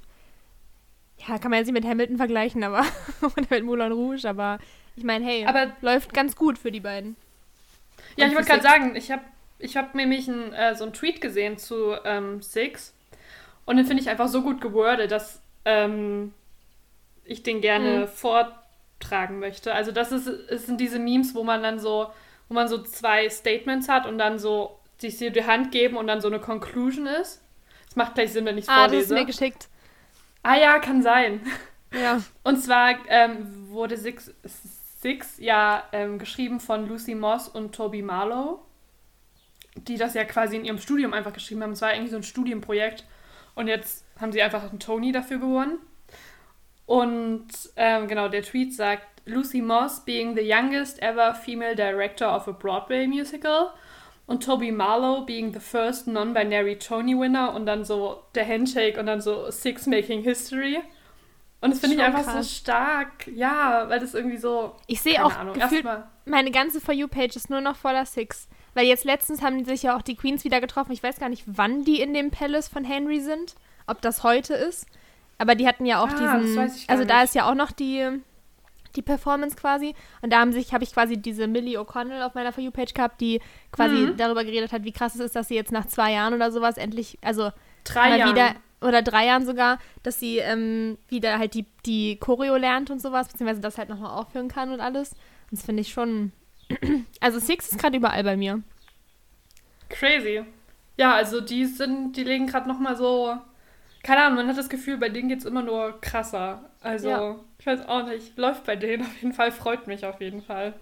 Speaker 2: Ja, kann man jetzt nicht mit Hamilton vergleichen, aber [LAUGHS] oder mit Moulin Rouge, aber ich meine, hey,
Speaker 3: Aber
Speaker 2: läuft ganz gut für die beiden.
Speaker 3: Ja,
Speaker 2: Und
Speaker 3: ich wollte gerade sagen, ich habe ich hab nämlich ein, äh, so einen Tweet gesehen zu ähm, Six und den finde ich einfach so gut gewordet, dass ähm, ich den gerne
Speaker 2: Mhm.
Speaker 3: vortragen möchte. Also das ist, es sind diese Memes, wo man dann so, wo man so zwei Statements hat und dann so sich die Hand geben und dann so eine Conclusion ist. Das macht gleich Sinn, wenn ich es
Speaker 2: Ah, das ist
Speaker 3: vorlese.
Speaker 2: mir geschickt.
Speaker 3: ah ja, kann sein.
Speaker 2: Ja. [LAUGHS]
Speaker 3: Und zwar ähm, wurde Six, Six ja ähm, geschrieben von Lucy Moss und Toby Marlowe, die das ja quasi in ihrem Studium einfach geschrieben haben. Es war eigentlich so ein Studienprojekt. Und jetzt haben sie einfach einen Tony dafür gewonnen. Und ähm, genau, der Tweet sagt, Lucy Moss being the youngest ever female director of a Broadway musical und Toby Marlowe being the first non-binary Tony winner und dann so der Handshake und dann so Six making history. Und das finde ich einfach
Speaker 2: krass.
Speaker 3: so stark. Ja, weil das irgendwie so.
Speaker 2: Ich sehe auch
Speaker 3: Ahnung.
Speaker 2: gefühlt,
Speaker 3: Erstmal.
Speaker 2: meine ganze For You-Page ist nur noch voller Six. Weil jetzt letztens haben sich ja auch die Queens wieder getroffen. Ich weiß gar nicht, wann die in dem Palace von Henry sind. Ob das heute ist. Aber die hatten ja auch
Speaker 3: Ah,
Speaker 2: diesen. also da
Speaker 3: nicht.
Speaker 2: ist ja auch noch die, die Performance quasi. Und da haben sich, habe ich quasi diese Millie O'Connell auf meiner For You-Page gehabt, die quasi
Speaker 3: Mhm.
Speaker 2: darüber geredet hat, wie krass es ist, dass sie jetzt nach zwei Jahren oder sowas endlich, also
Speaker 3: Drei
Speaker 2: mal
Speaker 3: Jahre.
Speaker 2: wieder, oder drei Jahren sogar, dass sie ähm, wieder halt die, die Choreo lernt und sowas, beziehungsweise das halt nochmal aufführen kann und alles. Und das finde ich schon. Also Six ist gerade überall bei mir.
Speaker 3: Crazy. Ja, also die sind, die legen gerade noch mal so, keine Ahnung, man hat das Gefühl, bei denen geht's immer nur krasser. Also,
Speaker 2: Ja.
Speaker 3: ich weiß auch nicht, läuft bei denen auf jeden Fall, freut mich auf jeden Fall.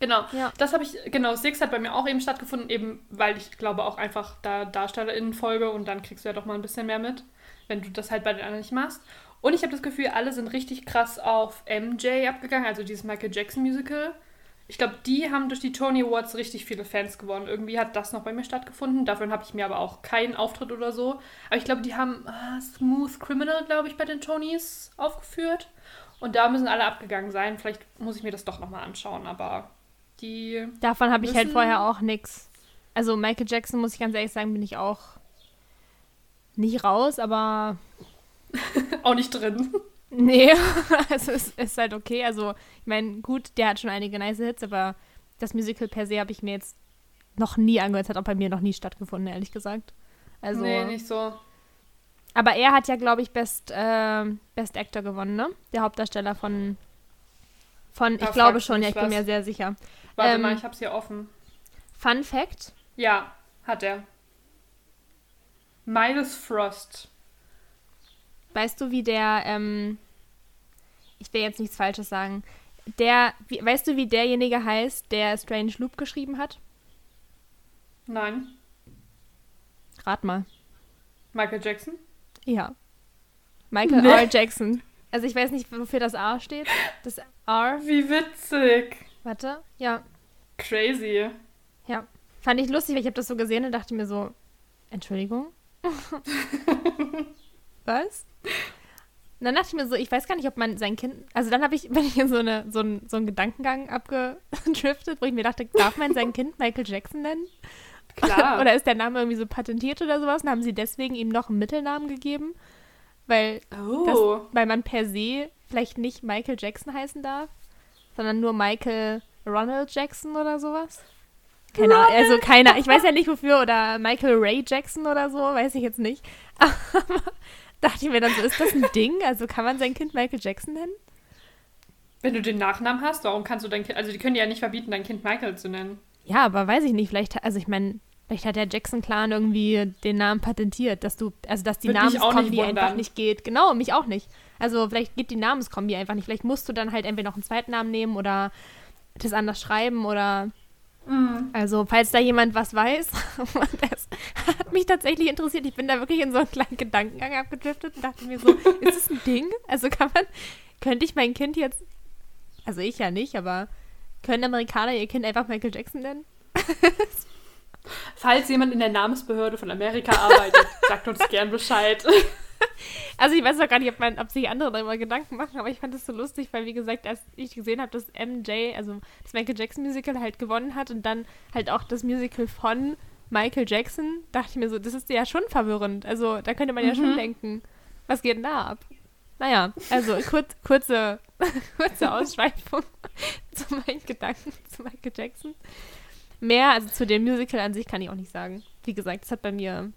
Speaker 3: Genau,
Speaker 2: Ja.
Speaker 3: das habe ich, genau, Six hat bei mir auch eben stattgefunden, eben weil ich glaube auch einfach da DarstellerInnen folge und dann kriegst du ja doch mal ein bisschen mehr mit, wenn du das halt bei den anderen nicht machst. Und ich habe das Gefühl, alle sind richtig krass auf MJ abgegangen, also dieses Michael Jackson Musical. Ich glaube, die haben durch die Tony Awards richtig viele Fans gewonnen. Irgendwie hat das noch bei mir stattgefunden. Davon habe ich mir aber auch keinen Auftritt oder so. Aber ich glaube, die haben ah, Smooth Criminal, glaube ich, bei den Tonys aufgeführt. Und da müssen alle abgegangen sein. Vielleicht muss ich mir das doch nochmal anschauen, aber die.
Speaker 2: Davon habe ich halt vorher auch nix. Also Michael Jackson, muss ich ganz ehrlich sagen, bin ich auch nicht raus, aber [LAUGHS]
Speaker 3: auch nicht drin.
Speaker 2: Nee, [LAUGHS] also es ist halt okay. Also ich meine, gut, der hat schon einige nice Hits, aber das Musical per se habe ich mir jetzt noch nie angehört. Es hat auch bei mir noch nie stattgefunden, ehrlich gesagt. Also,
Speaker 3: nee, nicht so.
Speaker 2: aber er hat ja, glaube ich, Best, ähm, Best Actor gewonnen, ne? Der Hauptdarsteller von, von ich glaube schon, ja, ich bin
Speaker 3: was.
Speaker 2: mir sehr sicher.
Speaker 3: Warte
Speaker 2: Ähm,
Speaker 3: mal, ich hab's hier offen.
Speaker 2: Fun Fact,
Speaker 3: Ja, hat er. Miles Frost.
Speaker 2: Weißt du, wie der, ähm, ich will jetzt nichts Falsches sagen, der, wie, weißt du, wie derjenige heißt, der Strange Loop geschrieben hat?
Speaker 3: Nein.
Speaker 2: Rat mal.
Speaker 3: Michael Jackson?
Speaker 2: Ja. Michael
Speaker 3: Nee.
Speaker 2: R. Jackson. Also ich weiß nicht, wofür das R steht. Das R,
Speaker 3: Wie witzig.
Speaker 2: warte, ja,
Speaker 3: Crazy.
Speaker 2: ja. Fand ich lustig, weil ich habe das so gesehen und dachte mir so, Entschuldigung? [LAUGHS] Was? Und dann dachte ich mir so, ich weiß gar nicht, ob man sein Kind, also dann habe ich, [LAUGHS] bin ich in so, eine, so, ein, so einen Gedankengang abgedriftet, wo ich mir dachte, darf man sein Kind Michael Jackson nennen?
Speaker 3: Klar. [LAUGHS]
Speaker 2: oder ist der Name irgendwie so patentiert oder sowas? Und haben sie deswegen ihm noch einen Mittelnamen gegeben? Weil,
Speaker 3: oh.
Speaker 2: weil man per se vielleicht nicht Michael Jackson heißen darf, sondern nur Michael Ronald Jackson oder sowas? Keine Ahnung, also keiner, ich weiß ja nicht wofür, oder Michael Ray Jackson oder so, weiß ich jetzt nicht. [LAUGHS] Aber dachte ich mir dann so, ist das ein Ding? Also kann man sein Kind Michael Jackson nennen?
Speaker 3: Wenn du den Nachnamen hast, warum kannst du dein Kind. Also, die können dir ja nicht verbieten, dein Kind Michael zu nennen.
Speaker 2: Ja, aber weiß ich nicht, vielleicht, also ich meine, vielleicht hat der Jackson-Clan irgendwie den Namen patentiert, dass du, also dass die
Speaker 3: Würde
Speaker 2: Namenskombi
Speaker 3: nicht
Speaker 2: einfach nicht geht. Genau, mich auch nicht. Also vielleicht geht die Namenskombi einfach nicht. Vielleicht musst du dann halt entweder noch einen zweiten Namen nehmen oder das anders schreiben oder also falls da jemand was weiß, [LAUGHS] das hat mich tatsächlich interessiert. Ich bin da wirklich in so einen kleinen Gedankengang abgedriftet und dachte mir so, [LAUGHS] ist das ein Ding? Also kann man, könnte ich mein Kind jetzt, also ich ja nicht, aber können Amerikaner ihr Kind einfach Michael Jackson nennen? [LAUGHS]
Speaker 3: Falls jemand in der Namensbehörde von Amerika arbeitet, sagt uns gern Bescheid.
Speaker 2: Also ich weiß auch gar nicht, ob, man, ob sich andere darüber Gedanken machen, aber ich fand das so lustig, weil wie gesagt, als ich gesehen habe, dass MJ, also das Michael Jackson Musical halt gewonnen hat und dann halt auch das Musical von Michael Jackson, dachte ich mir so, das ist ja schon verwirrend. Also da könnte man ja schon denken, was geht denn da ab? Naja, also kurz, kurze, [LAUGHS] kurze Ausschweifung [LAUGHS] zu meinen Gedanken zu Michael Jackson. Mehr, also zu dem Musical an sich kann ich auch nicht sagen. Wie gesagt, es hat bei mir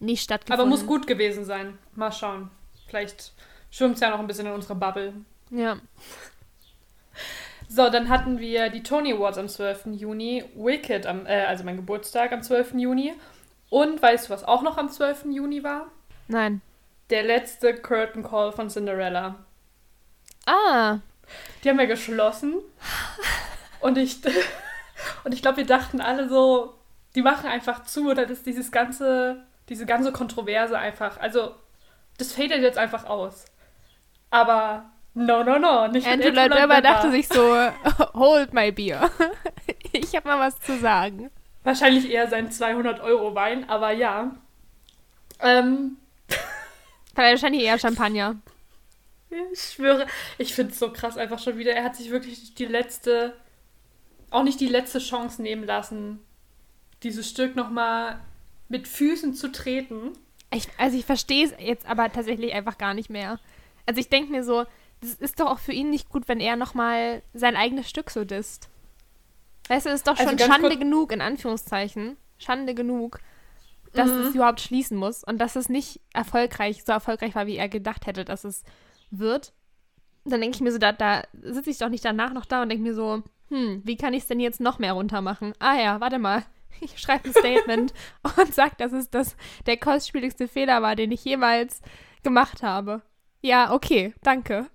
Speaker 2: nicht stattgefunden.
Speaker 3: Aber muss gut gewesen sein. Mal schauen. Vielleicht schwimmt es ja noch ein bisschen in unserer Bubble.
Speaker 2: Ja. [LAUGHS]
Speaker 3: So, dann hatten wir die Tony Awards am 12. Juni, Wicked, am, äh, also mein Geburtstag am 12. Juni. Und weißt du, was auch noch am 12. Juni war?
Speaker 2: Nein.
Speaker 3: Der letzte Curtain Call von Cinderella.
Speaker 2: Ah,
Speaker 3: Die haben wir geschlossen. [LAUGHS] Und ich, [LAUGHS] und ich glaube, wir dachten alle so, die machen einfach zu, oder ist dieses ganze, diese ganze Kontroverse einfach, also das fadet jetzt einfach aus. Aber no, no, no, nicht
Speaker 2: Webber
Speaker 3: Webber.
Speaker 2: dachte sich so, [LAUGHS] hold my beer. [LAUGHS] ich habe mal was zu sagen.
Speaker 3: Wahrscheinlich eher sein 200-Euro-Wein, aber ja. Ähm,
Speaker 2: Wahrscheinlich eher Champagner.
Speaker 3: ich schwöre, ich finde es so krass einfach schon wieder. Er hat sich wirklich die letzte, auch nicht die letzte Chance nehmen lassen, dieses Stück nochmal mit Füßen zu treten.
Speaker 2: Ich, also ich verstehe es jetzt aber tatsächlich einfach gar nicht mehr. Also ich denke mir so, das ist doch auch für ihn nicht gut, wenn er nochmal sein eigenes Stück so disst. Weißt du, es ist doch
Speaker 3: Also
Speaker 2: schon
Speaker 3: ganz
Speaker 2: Schande genug, in Anführungszeichen. Schande genug, dass
Speaker 3: Mhm.
Speaker 2: es überhaupt schließen muss und dass es nicht erfolgreich, so erfolgreich war, wie er gedacht hätte, dass es wird. Dann denke ich mir so, da, da sitze ich doch nicht danach noch da und denke mir so, hm, wie kann ich es denn jetzt noch mehr runter machen? Ah ja, warte mal. [LAUGHS] Ich schreibe ein Statement [LAUGHS] und sage, dass es das, der kostspieligste Fehler war, den ich jemals gemacht habe. Ja, okay, danke.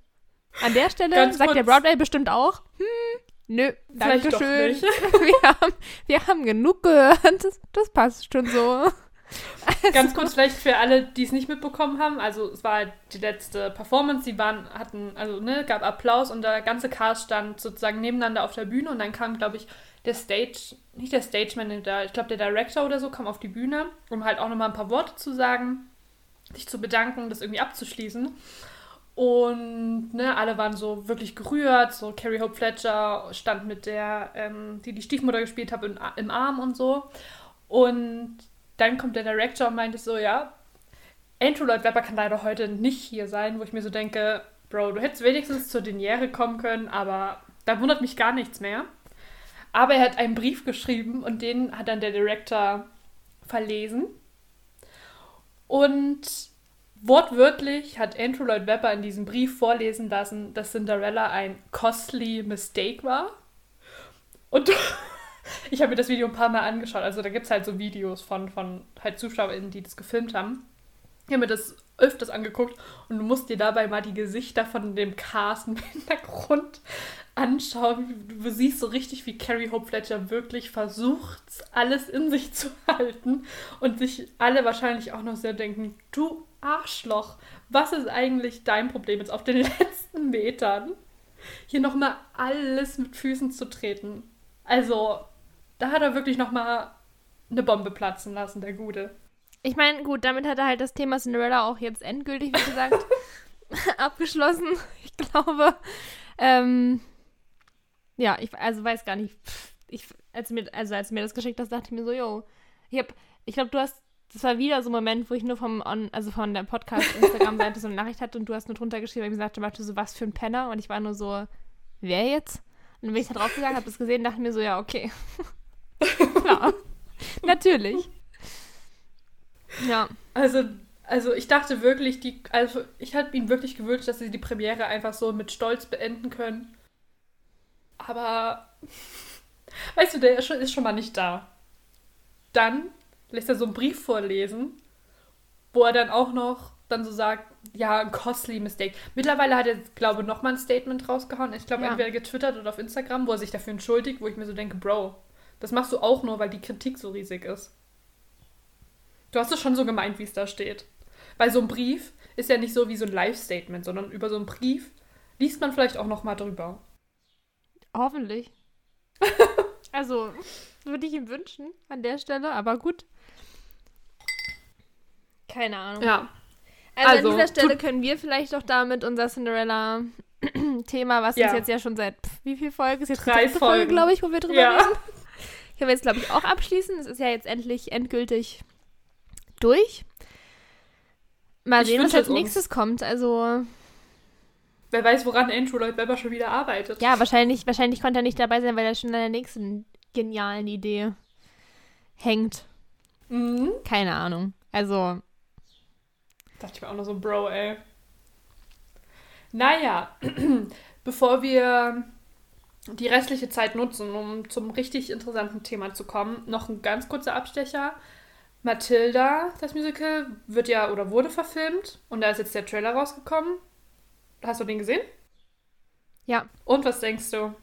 Speaker 2: An der Stelle
Speaker 3: Ganz
Speaker 2: sagt der Broadway bestimmt auch, hm, nö, danke schön. [LAUGHS] Wir haben, wir haben genug gehört. Das, das passt schon so.
Speaker 3: Ganz kurz vielleicht für alle, die es nicht mitbekommen haben. Also es war halt die letzte Performance. Sie waren, hatten, also ne, gab Applaus und der ganze Cast stand sozusagen nebeneinander auf der Bühne und dann kam, glaube ich, der Stage, nicht der Stage Manager, ich glaube der Director oder so, kam auf die Bühne, um halt auch nochmal ein paar Worte zu sagen, sich zu bedanken, das irgendwie abzuschließen. Und ne, alle waren so wirklich gerührt. So Carrie Hope Fletcher stand mit der, ähm, die die Stiefmutter gespielt hat, im, im Arm und so. Und dann kommt der Director und meinte so, ja, Andrew Lloyd Webber kann leider heute nicht hier sein, wo ich mir so denke, Bro, du hättest wenigstens zur Deniere kommen können, aber da wundert mich gar nichts mehr. Aber er hat einen Brief geschrieben und den hat dann der Director verlesen. Und wortwörtlich hat Andrew Lloyd Webber in diesem Brief vorlesen lassen, dass Cinderella ein costly mistake war. Und [LAUGHS] ich habe mir das Video ein paar Mal angeschaut. Also da gibt es halt so Videos von, von halt ZuschauerInnen, die das gefilmt haben. Ich habe mir das öfters angeguckt und du musst dir dabei mal die Gesichter von dem Cast im [LAUGHS] Hintergrund anschauen. Du siehst so richtig, wie Carrie Hope Fletcher wirklich versucht, alles in sich zu [LAUGHS] halten und sich alle wahrscheinlich auch noch sehr denken, du Arschloch, was ist eigentlich dein Problem jetzt auf den [LAUGHS] letzten Metern? Hier nochmal alles mit Füßen zu treten. Also, da hat er wirklich nochmal eine Bombe platzen lassen, der Gute.
Speaker 2: Ich meine, gut, damit hat er halt das Thema Cinderella auch jetzt endgültig, wie gesagt, [LAUGHS] abgeschlossen. Ich glaube. Ähm, ja, ich also weiß gar nicht. Ich, als, mir, also als mir das geschickt hast, dachte ich mir so, yo, ich, hab, ich glaube, du hast, das war wieder so ein Moment, wo ich nur vom, on, also von der Podcast-Instagram-Seite so eine Nachricht hatte und du hast nur drunter geschrieben, weil ich gesagt habe, so, was für ein Penner? Und ich war nur so, wer jetzt? Und dann bin ich da drauf gegangen, habe das gesehen, dachte mir so, ja, okay. [LAUGHS] Klar. Natürlich. Ja.
Speaker 3: Also, also ich dachte wirklich, die, also ich hatte ihm wirklich gewünscht, dass sie die Premiere einfach so mit Stolz beenden können. Aber, weißt du, der ist schon, ist schon mal nicht da. Dann lässt er so einen Brief vorlesen, wo er dann auch noch dann so sagt, ja, ein costly mistake. Mittlerweile hat er, glaube ich, nochmal ein Statement rausgehauen. Ich glaube,
Speaker 2: Ja.
Speaker 3: entweder getwittert oder auf Instagram, wo er sich dafür entschuldigt, wo ich mir so denke, Bro, das machst du auch nur, weil die Kritik so riesig ist. Du hast es schon so gemeint, wie es da steht. Weil so ein Brief ist ja nicht so wie so ein Live-Statement, sondern über so einen Brief liest man vielleicht auch noch mal drüber.
Speaker 2: Hoffentlich. also, würde ich ihm wünschen an der Stelle, aber gut. Keine Ahnung.
Speaker 3: Ja.
Speaker 2: Also,
Speaker 3: also,
Speaker 2: an dieser Stelle können wir vielleicht doch damit unser Cinderella-Thema, was
Speaker 3: Ja.
Speaker 2: uns jetzt ja schon seit pff, wie viel Folgen? Ist jetzt die
Speaker 3: Drei
Speaker 2: dritte Folge,
Speaker 3: Folgen.
Speaker 2: glaube ich, wo wir drüber
Speaker 3: Ja.
Speaker 2: reden. Können wir jetzt, glaube ich, auch abschließen. Es ist ja jetzt endlich endgültig durch. Mal
Speaker 3: Ich
Speaker 2: sehen, was als
Speaker 3: es uns.
Speaker 2: nächstes kommt. Also,
Speaker 3: Wer weiß, woran Andrew Lloyd Webber schon wieder arbeitet.
Speaker 2: ja, wahrscheinlich, wahrscheinlich konnte er nicht dabei sein, weil er schon an der nächsten genialen Idee hängt.
Speaker 3: Mhm.
Speaker 2: Keine Ahnung. Also,
Speaker 3: Dachte ich mir auch noch so, Bro, ey. Naja, [CLEARS THROAT] bevor wir die restliche Zeit nutzen, um zum richtig interessanten Thema zu kommen, noch ein ganz kurzer Abstecher. Matilda, das Musical, wird ja oder wurde verfilmt und da ist jetzt der Trailer rausgekommen. Hast du den gesehen?
Speaker 2: Ja.
Speaker 3: Und was denkst du?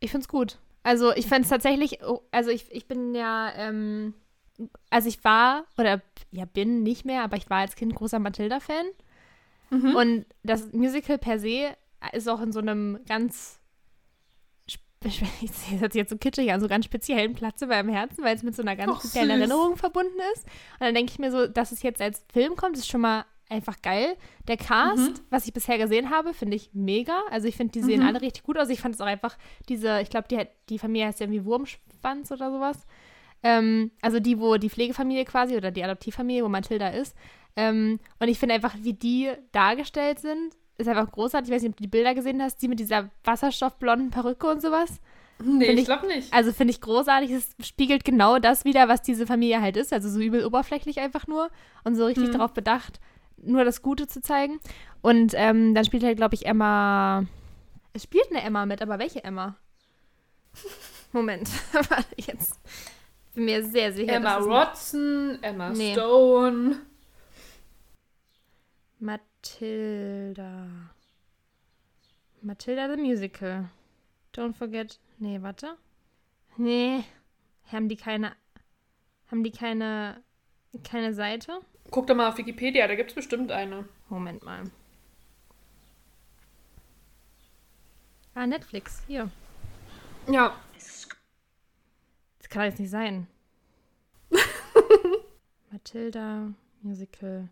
Speaker 2: ich find's gut. Also, ich find's tatsächlich, oh, also ich, ich bin ja, ähm, also ich war, oder ja, bin nicht mehr, aber ich war als Kind großer Matilda-Fan.
Speaker 3: Mhm.
Speaker 2: Und das Musical per se ist auch in so einem ganz, [LAUGHS] ich hört sich jetzt so kitschig an, so ganz speziellen Platz in meinem Herzen, weil es mit so einer ganz
Speaker 3: Och,
Speaker 2: speziellen
Speaker 3: süß.
Speaker 2: Erinnerung verbunden ist. Und dann denke ich mir so, dass es jetzt als Film kommt, ist schon mal einfach geil. Der Cast,
Speaker 3: Mhm.
Speaker 2: was ich bisher gesehen habe, finde ich mega. Also ich finde, die sehen
Speaker 3: Mhm.
Speaker 2: alle richtig gut aus. Ich fand es auch einfach, diese, ich glaube, die, die Familie heißt ja irgendwie Wurmschwanz oder sowas. Ähm, also die, wo die Pflegefamilie quasi oder die Adoptivfamilie, wo Mathilda ist. Ähm, und ich finde einfach, wie die dargestellt sind, ist einfach großartig. Ich weiß nicht, ob du die Bilder gesehen hast, die mit dieser wasserstoffblonden Perücke und sowas.
Speaker 3: Nee,
Speaker 2: Find
Speaker 3: ich
Speaker 2: ich-
Speaker 3: glaube nicht.
Speaker 2: Also finde ich großartig. Es spiegelt genau das wieder, was diese Familie halt ist. Also so übel oberflächlich einfach nur und so richtig
Speaker 3: Mhm.
Speaker 2: darauf bedacht, nur das Gute zu zeigen. Und ähm, dann spielt halt, glaube ich, Emma. Es spielt eine Emma mit, aber welche Emma? [LAUGHS] Moment. [LAUGHS] Jetzt. Bin mir sehr sicher.
Speaker 3: Emma Watson, Emma
Speaker 2: Nee.
Speaker 3: Stone.
Speaker 2: Matilda. Matilda the Musical. Don't forget. Nee, warte. Nee. Haben die keine. Haben die keine. Keine Seite?
Speaker 3: Guck doch mal auf Wikipedia, da gibt es bestimmt eine.
Speaker 2: Moment mal. Ah, Netflix. Hier.
Speaker 3: Ja,
Speaker 2: Das kann doch jetzt nicht sein. [LAUGHS] Matilda, Musical,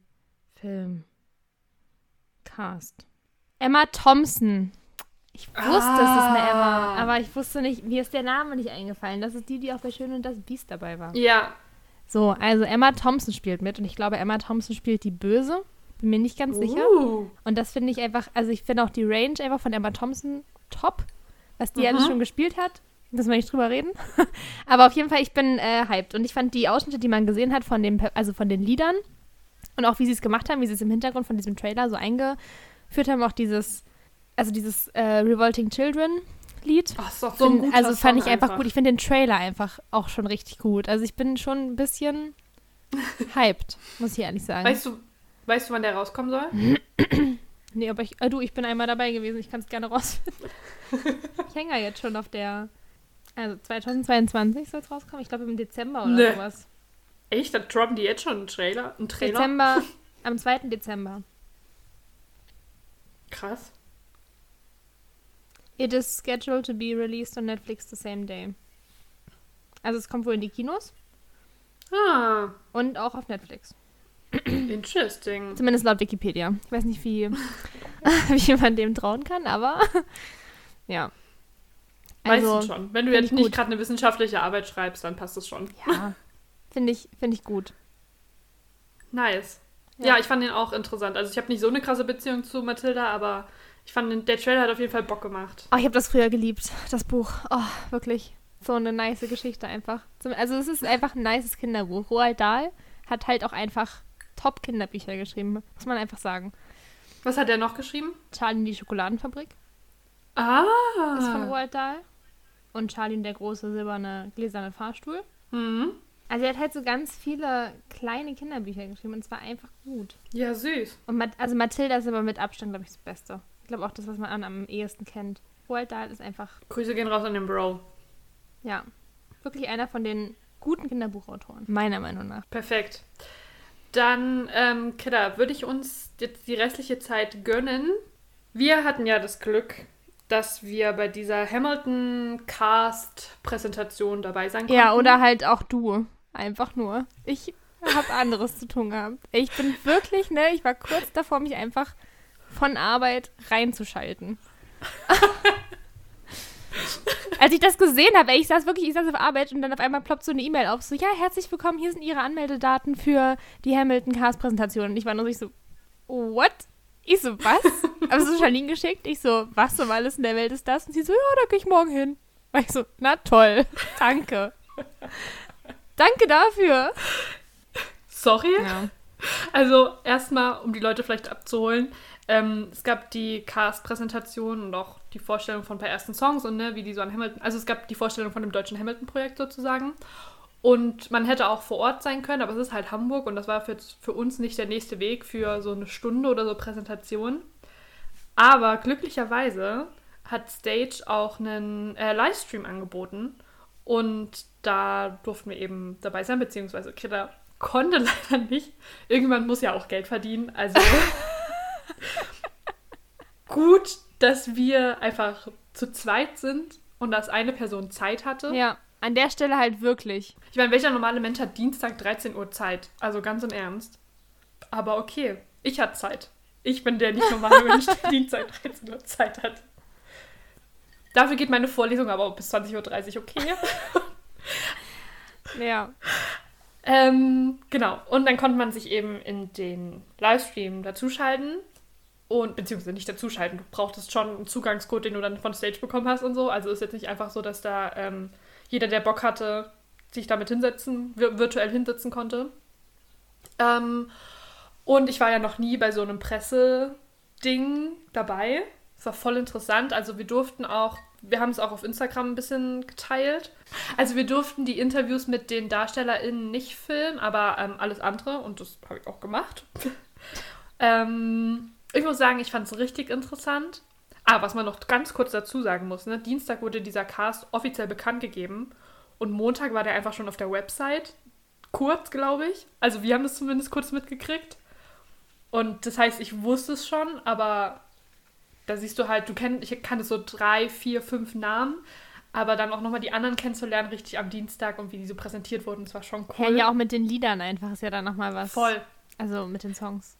Speaker 2: Film, Cast. Emma Thompson. Ich wusste, es ist eine Emma,
Speaker 3: Ah.
Speaker 2: aber ich wusste nicht, mir ist der Name nicht eingefallen. Das ist die, die auch bei Schön und das Biest dabei war.
Speaker 3: ja.
Speaker 2: So, also Emma Thompson spielt mit und ich glaube, Emma Thompson spielt die Böse. Bin mir nicht ganz sicher.
Speaker 3: Uh.
Speaker 2: Und das finde ich einfach, also ich finde auch die Range einfach von Emma Thompson top, was die
Speaker 3: Mhm.
Speaker 2: alles schon gespielt hat. Müssen wir nicht drüber reden. [LAUGHS] Aber auf jeden Fall, ich bin äh, hyped. Und ich fand die Ausschnitte, die man gesehen hat von dem, also von den Liedern und auch wie sie es gemacht haben, wie sie es im Hintergrund von diesem Trailer so eingeführt haben, auch dieses, also dieses äh, Revolting Children Lied.
Speaker 3: Ach, so ein guter
Speaker 2: also fand ich einfach, gut. Ich finde den Trailer einfach auch schon richtig gut. Also ich bin schon ein bisschen [LAUGHS] hyped, muss ich ehrlich sagen.
Speaker 3: Weißt du, weißt du, wann der rauskommen soll? [CLEARS THROAT]
Speaker 2: Nee, aber ich, äh, du, ich bin einmal dabei gewesen, ich kann es gerne rausfinden. [LAUGHS] ich hänge ja jetzt schon auf der, also 2022 soll es rauskommen, ich glaube im Dezember oder
Speaker 3: Nee.
Speaker 2: sowas.
Speaker 3: Echt? Da droppen die jetzt schon einen Trailer? Einen Trailer?
Speaker 2: Dezember, [LAUGHS] am 2. Dezember.
Speaker 3: Krass.
Speaker 2: It is scheduled to be released on Netflix the same day. Also es kommt wohl in die Kinos
Speaker 3: Ah,
Speaker 2: und auch auf Netflix.
Speaker 3: interesting.
Speaker 2: Zumindest laut Wikipedia. Ich weiß nicht, wie, [LAUGHS] wie man dem trauen kann, aber [LAUGHS] ja.
Speaker 3: Weißt
Speaker 2: Also,
Speaker 3: du schon. Wenn du
Speaker 2: find
Speaker 3: jetzt
Speaker 2: ich
Speaker 3: nicht gerade eine wissenschaftliche Arbeit schreibst, dann passt das schon.
Speaker 2: Ja, finde ich, finde ich gut.
Speaker 3: Nice.
Speaker 2: Ja.
Speaker 3: Ja, ich fand den auch interessant. Also ich habe nicht so eine krasse Beziehung zu Mathilda, aber ich fand, den, der Trailer hat auf jeden Fall Bock gemacht.
Speaker 2: Oh, ich habe das früher geliebt, das Buch. Oh, wirklich. So eine nice Geschichte einfach. Also es ist einfach ein nices Kinderbuch. Roald Dahl hat halt auch einfach Top-Kinderbücher geschrieben, muss man einfach sagen.
Speaker 3: Was hat er noch geschrieben?
Speaker 2: Charlie und die Schokoladenfabrik
Speaker 3: Ah.
Speaker 2: ist von Roald Dahl. Und Charlie und der große silberne gläserne Fahrstuhl.
Speaker 3: Mhm.
Speaker 2: Also er hat halt so ganz viele kleine Kinderbücher geschrieben und zwar einfach gut.
Speaker 3: Ja, süß.
Speaker 2: Und also Mathilda ist aber mit Abstand, glaube ich, das Beste. Ich glaube auch das, was man an, am ehesten kennt. Roald Dahl ist einfach
Speaker 3: Grüße gehen raus an den Bro.
Speaker 2: Ja, wirklich einer von den guten Kinderbuchautoren, meiner Meinung nach.
Speaker 3: Perfekt. Dann, ähm, Kidda, würde ich uns jetzt die restliche Zeit gönnen. Wir hatten ja das Glück, dass wir bei dieser Hamilton-Cast-Präsentation dabei sein konnten.
Speaker 2: Ja, oder halt auch du. Einfach nur. Ich habe anderes zu tun gehabt. Ich bin wirklich, ne, ich war kurz davor, mich einfach von Arbeit reinzuschalten. [LAUGHS] Als ich das gesehen habe, ich saß wirklich, ich saß auf Arbeit und dann auf einmal ploppt so eine E-Mail auf, so, ja, herzlich willkommen, hier sind Ihre Anmeldedaten für die Hamilton-Cast-Präsentation. Und ich war nur so, what? Ich so, was? [LAUGHS] Aber so Charlene geschickt. Ich so, was um alles in der Welt ist das? Und sie so, ja, da gehe ich morgen hin. War ich so, na toll, [LAUGHS] danke. danke dafür.
Speaker 3: Sorry.
Speaker 2: Ja.
Speaker 3: Also erstmal, um die Leute vielleicht abzuholen, ähm, es gab die Cast-Präsentation und auch die Vorstellung von ein paar ersten Songs und ne, wie die so an Hamilton, also es gab die Vorstellung von dem deutschen Hamilton-Projekt sozusagen. Und man hätte auch vor Ort sein können, aber es ist halt Hamburg und das war für, für uns nicht der nächste Weg für so eine Stunde oder so Präsentation. Aber glücklicherweise hat Stage auch einen äh, Livestream angeboten und da durften wir eben dabei sein, beziehungsweise Kidda konnte [LAUGHS] leider nicht. Irgendwann muss ja auch Geld verdienen, also [LAUGHS] gut, dass wir einfach zu zweit sind und dass eine Person Zeit hatte.
Speaker 2: ja, an der Stelle halt wirklich.
Speaker 3: Ich meine, welcher normale Mensch hat Dienstag 13 Uhr Zeit? Also ganz im Ernst. Aber okay, ich hatte Zeit. Ich bin der nicht normale [LAUGHS] Mensch, der Dienstag 13 Uhr Zeit hat. Dafür geht meine Vorlesung aber auch bis 20.30 Uhr, okay? [LAUGHS]
Speaker 2: Ja.
Speaker 3: ähm, genau. Und dann konnte man sich eben in den Livestream dazuschalten. Und beziehungsweise nicht dazuschalten. Du brauchtest schon einen Zugangscode, den du dann von Stage bekommen hast und so. Also ist jetzt nicht einfach so, dass da ähm, jeder, der Bock hatte, sich damit hinsetzen, virtuell hinsetzen konnte. Ähm, und ich war ja noch nie bei so einem Presseding dabei. Es war voll interessant. Also wir durften auch, wir haben es auch auf Instagram ein bisschen geteilt. Also wir durften die Interviews mit den DarstellerInnen nicht filmen, aber ähm, alles andere und das habe ich auch gemacht. [LAUGHS] ähm, ich muss sagen, ich fand es richtig interessant. Ah, was man noch ganz kurz dazu sagen muss, ne? Dienstag wurde dieser Cast offiziell bekannt gegeben und Montag war der einfach schon auf der Website. Kurz, glaube ich. Also wir haben das zumindest kurz mitgekriegt. Und das heißt, ich wusste es schon, aber da siehst du halt, du kennst, ich kannte so drei, vier, fünf Namen, aber dann auch nochmal die anderen kennenzulernen, richtig am Dienstag und wie die so präsentiert wurden, das war schon cool.
Speaker 2: Ja, ja auch mit den Liedern einfach ist ja dann nochmal was.
Speaker 3: Voll.
Speaker 2: Also mit den Songs.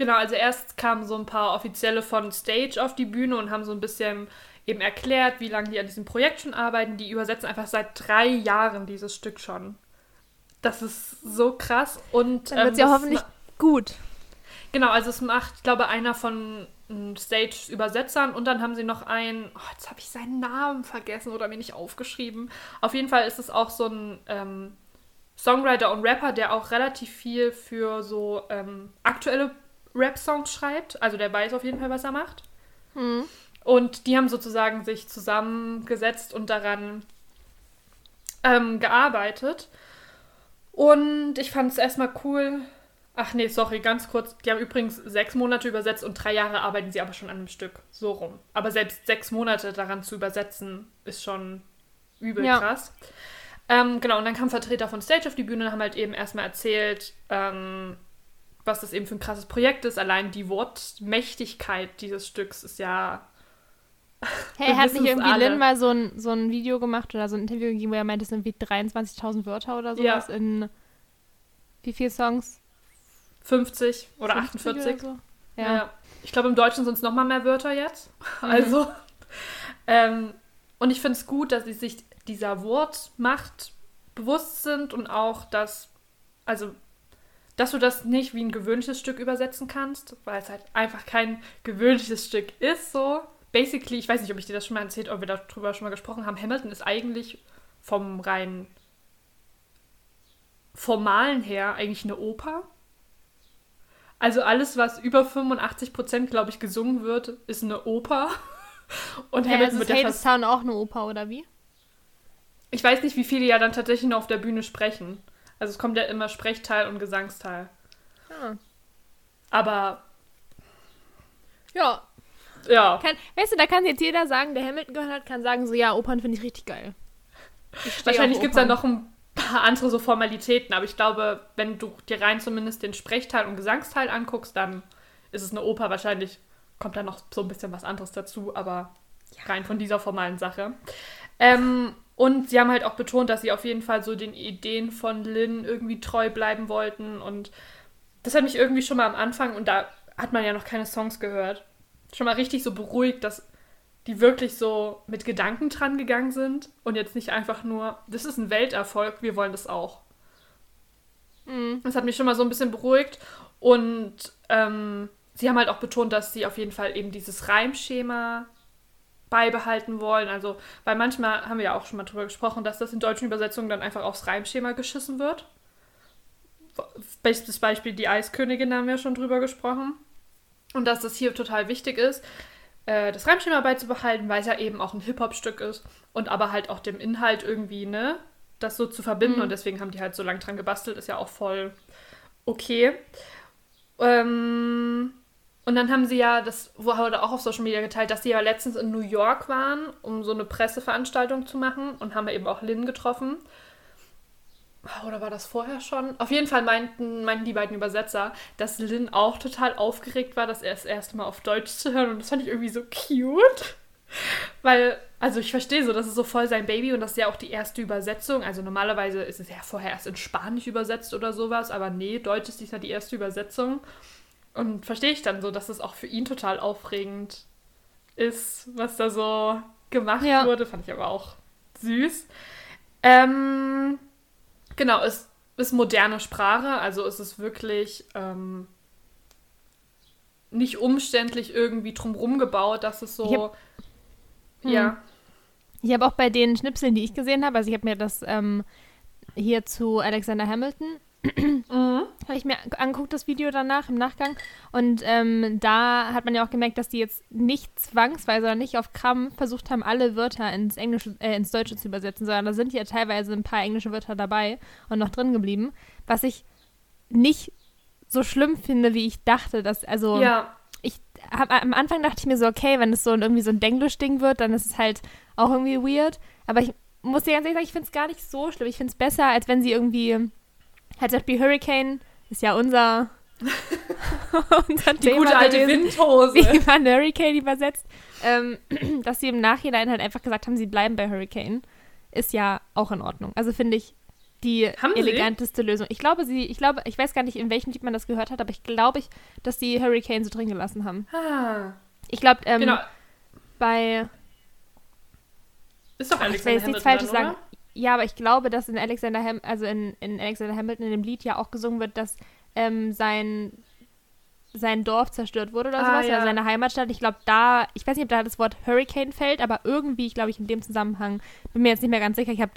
Speaker 3: Genau, also erst kamen so ein paar Offizielle von Stage auf die Bühne und haben so ein bisschen eben erklärt, wie lange die an diesem Projekt schon arbeiten. Die übersetzen einfach seit drei Jahren dieses Stück schon. Das ist so krass und.
Speaker 2: Dann wird ähm, ja hoffentlich gut.
Speaker 3: Genau, also es macht, ich glaube, einer von Stage-Übersetzern und dann haben sie noch einen, oh, jetzt habe ich seinen Namen vergessen oder mir nicht aufgeschrieben. Auf jeden Fall ist es auch so ein ähm, Songwriter und Rapper, der auch relativ viel für so ähm, aktuelle Rap-Songs schreibt. Also der weiß auf jeden Fall, was er macht. Mhm. Und die haben sozusagen sich zusammengesetzt und daran ähm, gearbeitet. Und ich fand es erstmal cool, Ach nee, sorry, ganz kurz. Die haben übrigens sechs Monate übersetzt und drei Jahre arbeiten sie aber schon an einem Stück. So rum. Aber selbst sechs Monate daran zu übersetzen, ist schon übel ja. krass. Ähm, genau, und dann kam Vertreter von Stage auf die Bühne und haben halt eben erstmal erzählt, ähm, was das eben für ein krasses Projekt ist. Allein die Wortmächtigkeit dieses Stücks ist ja. [LAUGHS]
Speaker 2: Hey, hat nicht irgendwie alle. Lin mal so ein, so ein Video gemacht oder so ein Interview gegeben, wo er meinte, es sind irgendwie 23.000 Wörter oder sowas ja. in wie viele Songs?
Speaker 3: 50 oder 50 48. Oder so? ja. ja. Ich glaube, im Deutschen sind es nochmal mehr Wörter jetzt. Mhm. Also. [LAUGHS] Ähm, und ich finde es gut, dass sie sich dieser Wortmacht bewusst sind und auch, dass, also, dass du das nicht wie ein gewöhnliches Stück übersetzen kannst, weil es halt einfach kein gewöhnliches Stück ist, so. Basically, ich weiß nicht, ob ich dir das schon mal erzählt, ob wir darüber schon mal gesprochen haben. Hamilton ist eigentlich vom rein formalen her eigentlich eine Oper. Also alles, was über 85 Prozent, glaube ich, gesungen wird, ist eine Oper. [LAUGHS]
Speaker 2: Und ja, Hamilton also wird ja Town auch eine Oper, oder wie?
Speaker 3: Ich weiß nicht, wie viele ja dann tatsächlich noch auf der Bühne sprechen. Also es kommt ja immer Sprechteil und Gesangsteil. Ah. Aber
Speaker 2: ja.
Speaker 3: Ja.
Speaker 2: Kann, weißt du, da kann jetzt jeder sagen, der Hamilton gehört hat, kann sagen, so ja, Opern finde ich richtig geil.
Speaker 3: Ich Wahrscheinlich gibt es da noch ein paar andere so Formalitäten, aber ich glaube, wenn du dir rein zumindest den Sprechteil und Gesangsteil anguckst, dann ist es eine Oper. Wahrscheinlich kommt da noch so ein bisschen was anderes dazu, aber rein von dieser formalen Sache. Ähm, und sie haben halt auch betont, dass sie auf jeden Fall so den Ideen von Lynn irgendwie treu bleiben wollten. Und das hat mich irgendwie schon mal am Anfang, und da hat man ja noch keine Songs gehört, schon mal richtig so beruhigt, dass die wirklich so mit Gedanken dran gegangen sind und jetzt nicht einfach nur, das ist ein Welterfolg, wir wollen das auch. Mhm. Das hat mich schon mal so ein bisschen beruhigt und ähm, sie haben halt auch betont, dass sie auf jeden Fall eben dieses Reimschema beibehalten wollen. Also, weil manchmal haben wir ja auch schon mal drüber gesprochen, dass das in deutschen Übersetzungen dann einfach aufs Reimschema geschissen wird. Bestes Beispiel die Eiskönigin haben wir schon drüber gesprochen. Und dass das hier total wichtig ist, äh, das Reimschema beizubehalten, weil es ja eben auch ein Hip-Hop-Stück ist und aber halt auch dem Inhalt irgendwie, ne, das so zu verbinden mhm. und deswegen haben die halt so lange dran gebastelt, ist ja auch voll okay. Ähm, und dann haben sie ja, das wurde auch auf Social Media geteilt, dass sie ja letztens in New York waren, um so eine Presseveranstaltung zu machen und haben eben auch Lynn getroffen. Ah, oder war das vorher schon? Auf jeden Fall meinten, meinten die beiden Übersetzer, dass Lynn auch total aufgeregt war, das erst erste Mal auf Deutsch zu hören. Und das fand ich irgendwie so cute. Weil, also ich verstehe so, das ist so voll sein Baby und das ist ja auch die erste Übersetzung. Also normalerweise ist es ja vorher erst in Spanisch übersetzt oder sowas, aber nee, Deutsch ist diesmal die erste Übersetzung. Und verstehe ich dann so, dass es auch für ihn total aufregend ist, was da so gemacht ja. wurde. Fand ich aber auch süß. Ähm, Genau, es ist moderne Sprache, also es ist wirklich ähm, nicht umständlich irgendwie drumrum gebaut, dass es so.
Speaker 2: hab-
Speaker 3: ja.
Speaker 2: Hm. Ich habe auch bei den Schnipseln, die ich gesehen habe, also ich habe mir das ähm, hier zu Alexander Hamilton,
Speaker 3: Mhm.
Speaker 2: habe ich mir angeguckt, das Video danach, im Nachgang. Und ähm, da hat man ja auch gemerkt, dass die jetzt nicht zwangsweise oder nicht auf Krampf versucht haben, alle Wörter ins Englische, äh, ins Deutsche zu übersetzen, sondern da sind ja teilweise ein paar englische Wörter dabei und noch drin geblieben, was ich nicht so schlimm finde, wie ich dachte, dass, also
Speaker 3: Ja.
Speaker 2: ich hab, am Anfang dachte ich mir so, okay, wenn es so ein, irgendwie so ein Denglisch-Ding wird, dann ist es halt auch irgendwie weird. Aber ich muss dir ganz ehrlich sagen, ich finde es gar nicht so schlimm. Ich finde es besser, als wenn sie irgendwie, halt Beispiel Hurricane ist ja unser, [LAUGHS] unser
Speaker 3: Die gute alte
Speaker 2: gewesen,
Speaker 3: Windhose.
Speaker 2: wie man Hurricane übersetzt. Ähm, [CLEARS THROAT] dass sie im Nachhinein halt einfach gesagt haben, sie bleiben bei Hurricane, ist ja auch in Ordnung. Also finde ich die
Speaker 3: Haben sie?
Speaker 2: eleganteste Lösung. Ich glaube, sie, ich glaube, ich weiß gar nicht, in welchem Lied man das gehört hat, aber ich glaube, ich, dass die Hurricane so drin gelassen haben.
Speaker 3: Ah,
Speaker 2: Ich glaube, ähm,
Speaker 3: genau.
Speaker 2: bei,
Speaker 3: Ist doch
Speaker 2: ich will jetzt nichts Falsches sagen. Ja, aber ich glaube, dass in Alexander Ham also in, in Alexander Hamilton in dem Lied ja auch gesungen wird, dass ähm, sein sein Dorf zerstört wurde oder
Speaker 3: Ah,
Speaker 2: sowas,
Speaker 3: ja.
Speaker 2: also seine Heimatstadt. Ich glaube, da, ich weiß nicht, ob da das Wort Hurricane fällt, aber irgendwie, ich glaube ich, in dem Zusammenhang, bin mir jetzt nicht mehr ganz sicher, ich habe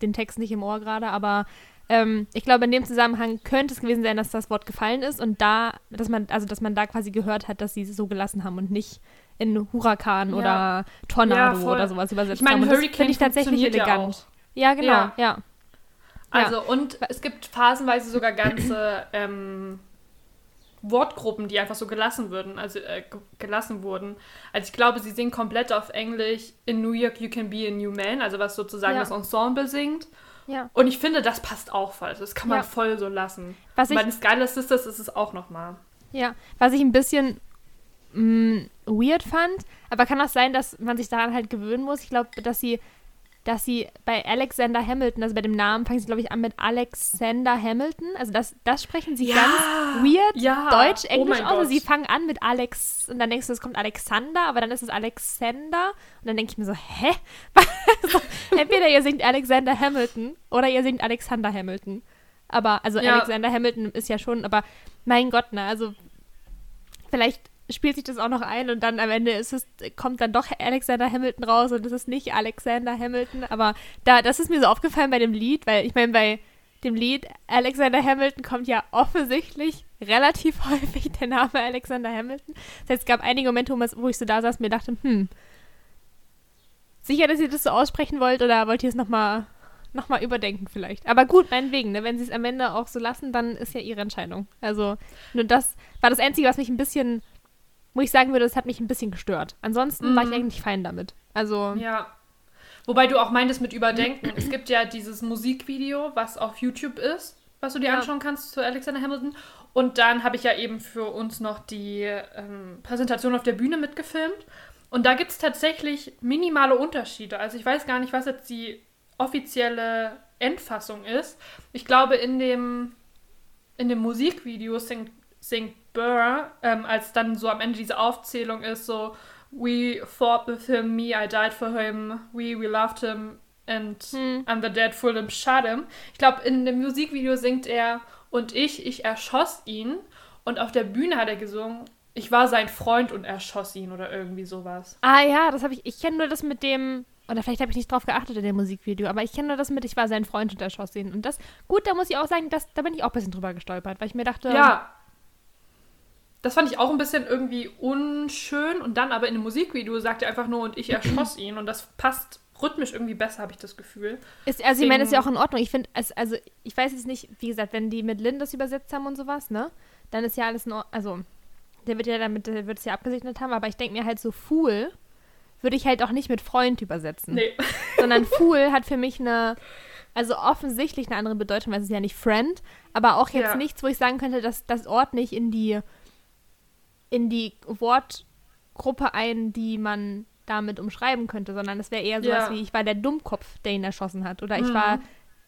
Speaker 2: den Text nicht im Ohr gerade, aber ähm, ich glaube, in dem Zusammenhang könnte es gewesen sein, dass das Wort gefallen ist und da, dass man, also dass man da quasi gehört hat, dass sie es so gelassen haben und nicht in Hurakan
Speaker 3: Ja.
Speaker 2: oder
Speaker 3: Ja,
Speaker 2: Tornado
Speaker 3: voll.
Speaker 2: oder sowas übersetzt
Speaker 3: Ich meine,
Speaker 2: haben. Und das
Speaker 3: Hurricane
Speaker 2: finde ich tatsächlich
Speaker 3: ja
Speaker 2: elegant. Ja, genau,
Speaker 3: Ja.
Speaker 2: ja.
Speaker 3: Also, und es gibt phasenweise sogar ganze [CLEARS THROAT] ähm, Wortgruppen, die einfach so gelassen würden, also äh, ge- gelassen wurden. Also ich glaube, sie singen komplett auf Englisch In New York You Can Be a New Man, also was sozusagen
Speaker 2: Ja.
Speaker 3: das Ensemble singt.
Speaker 2: ja.
Speaker 3: Und ich finde, das passt auch voll. Also Das kann man
Speaker 2: Ja.
Speaker 3: voll so lassen.
Speaker 2: Was ich
Speaker 3: bei den Skylar Sisters ist es auch nochmal.
Speaker 2: Ja, was ich ein bisschen mh, weird fand, aber kann auch sein, dass man sich daran halt gewöhnen muss. Ich glaube, dass sie, dass sie bei Alexander Hamilton, also bei dem Namen, fangen sie, glaube ich, an mit Alexander Hamilton. Also das, das sprechen sie
Speaker 3: Ja,
Speaker 2: ganz weird,
Speaker 3: ja.
Speaker 2: Deutsch,
Speaker 3: Oh
Speaker 2: Englisch
Speaker 3: mein
Speaker 2: aus. Also sie fangen an mit Alex und dann denkst du, es kommt Alexander, aber dann ist es Alexander. Und dann denke ich mir so, hä? [LAUGHS] so, entweder ihr singt Alexander Hamilton oder ihr singt Alexander Hamilton. Aber, also
Speaker 3: Ja.
Speaker 2: Alexander Hamilton ist ja schon, aber mein Gott, ne, also vielleicht spielt sich das auch noch ein und dann am Ende ist es, kommt dann doch Alexander Hamilton raus und es ist nicht Alexander Hamilton. Aber da, das ist mir so aufgefallen bei dem Lied, weil ich meine, bei dem Lied Alexander Hamilton kommt ja offensichtlich relativ [LAUGHS] häufig der Name Alexander Hamilton. Das heißt, es gab einige Momente, wo ich so da saß und mir dachte, hm, sicher, dass ihr das so aussprechen wollt oder wollt ihr es nochmal noch mal überdenken vielleicht. Aber gut, meinetwegen, ne? wenn sie es am Ende auch so lassen, dann ist ja ihre Entscheidung. Also nur das war das Einzige, was mich ein bisschen, wo ich sagen würde, das hat mich ein bisschen gestört. Ansonsten war ich
Speaker 3: Mhm.
Speaker 2: eigentlich fein damit. Also,
Speaker 3: Ja. Wobei du auch meintest mit Überdenken. es gibt ja dieses Musikvideo, was auf YouTube ist, was du dir
Speaker 2: Ja.
Speaker 3: anschauen kannst zu Alexander Hamilton. Und dann habe ich ja eben für uns noch die ähm, Präsentation auf der Bühne mitgefilmt. Und da gibt es tatsächlich minimale Unterschiede. Also ich weiß gar nicht, was jetzt die offizielle Endfassung ist. Ich glaube, in dem, in dem Musikvideo singt, singt Burr, ähm, als dann so am Ende diese Aufzählung ist, so We fought with him, me, I died for him, we, we loved him and
Speaker 2: Hm.
Speaker 3: I'm the dead fool and shot him. Ich glaube, in dem Musikvideo singt er und ich, ich erschoss ihn. Und auf der Bühne hat er gesungen, ich war sein Freund und erschoss ihn oder irgendwie sowas.
Speaker 2: ah ja, das habe ich, ich kenne nur das mit dem, oder vielleicht habe ich nicht drauf geachtet in dem Musikvideo, aber ich kenne nur das mit, ich war sein Freund und erschoss ihn. Und das, gut, da muss ich auch sagen, das, da bin ich auch ein bisschen drüber gestolpert, weil ich mir dachte,
Speaker 3: Ja. Das fand ich auch ein bisschen irgendwie unschön. Und dann aber in dem Musikvideo sagt er einfach nur, und ich erschoss [CLEARS THROAT] ihn. Und das passt rhythmisch irgendwie besser, habe ich das Gefühl.
Speaker 2: Ist, also ich meine, das ist ja auch
Speaker 3: Deswegen-
Speaker 2: in Ordnung. Ich finde, also ich weiß jetzt nicht, wie gesagt, wenn die mit Lynn das übersetzt haben und sowas, ne, dann ist ja alles in Ordnung. Also, der wird ja damit, der wird es ja abgesegnet haben, aber ich denke mir halt so, Fool würde ich halt auch nicht mit Freund übersetzen.
Speaker 3: Nee. [LAUGHS]
Speaker 2: Sondern Fool hat für mich eine, also offensichtlich eine andere Bedeutung, weil es ist ja nicht Friend, aber auch jetzt
Speaker 3: Ja.
Speaker 2: nichts, wo ich sagen könnte, dass das Ort nicht in die, in die Wortgruppe ein, die man damit umschreiben könnte, sondern es wäre eher sowas
Speaker 3: Ja.
Speaker 2: wie, ich war der Dummkopf, der ihn erschossen hat. Oder ich
Speaker 3: Mhm.
Speaker 2: war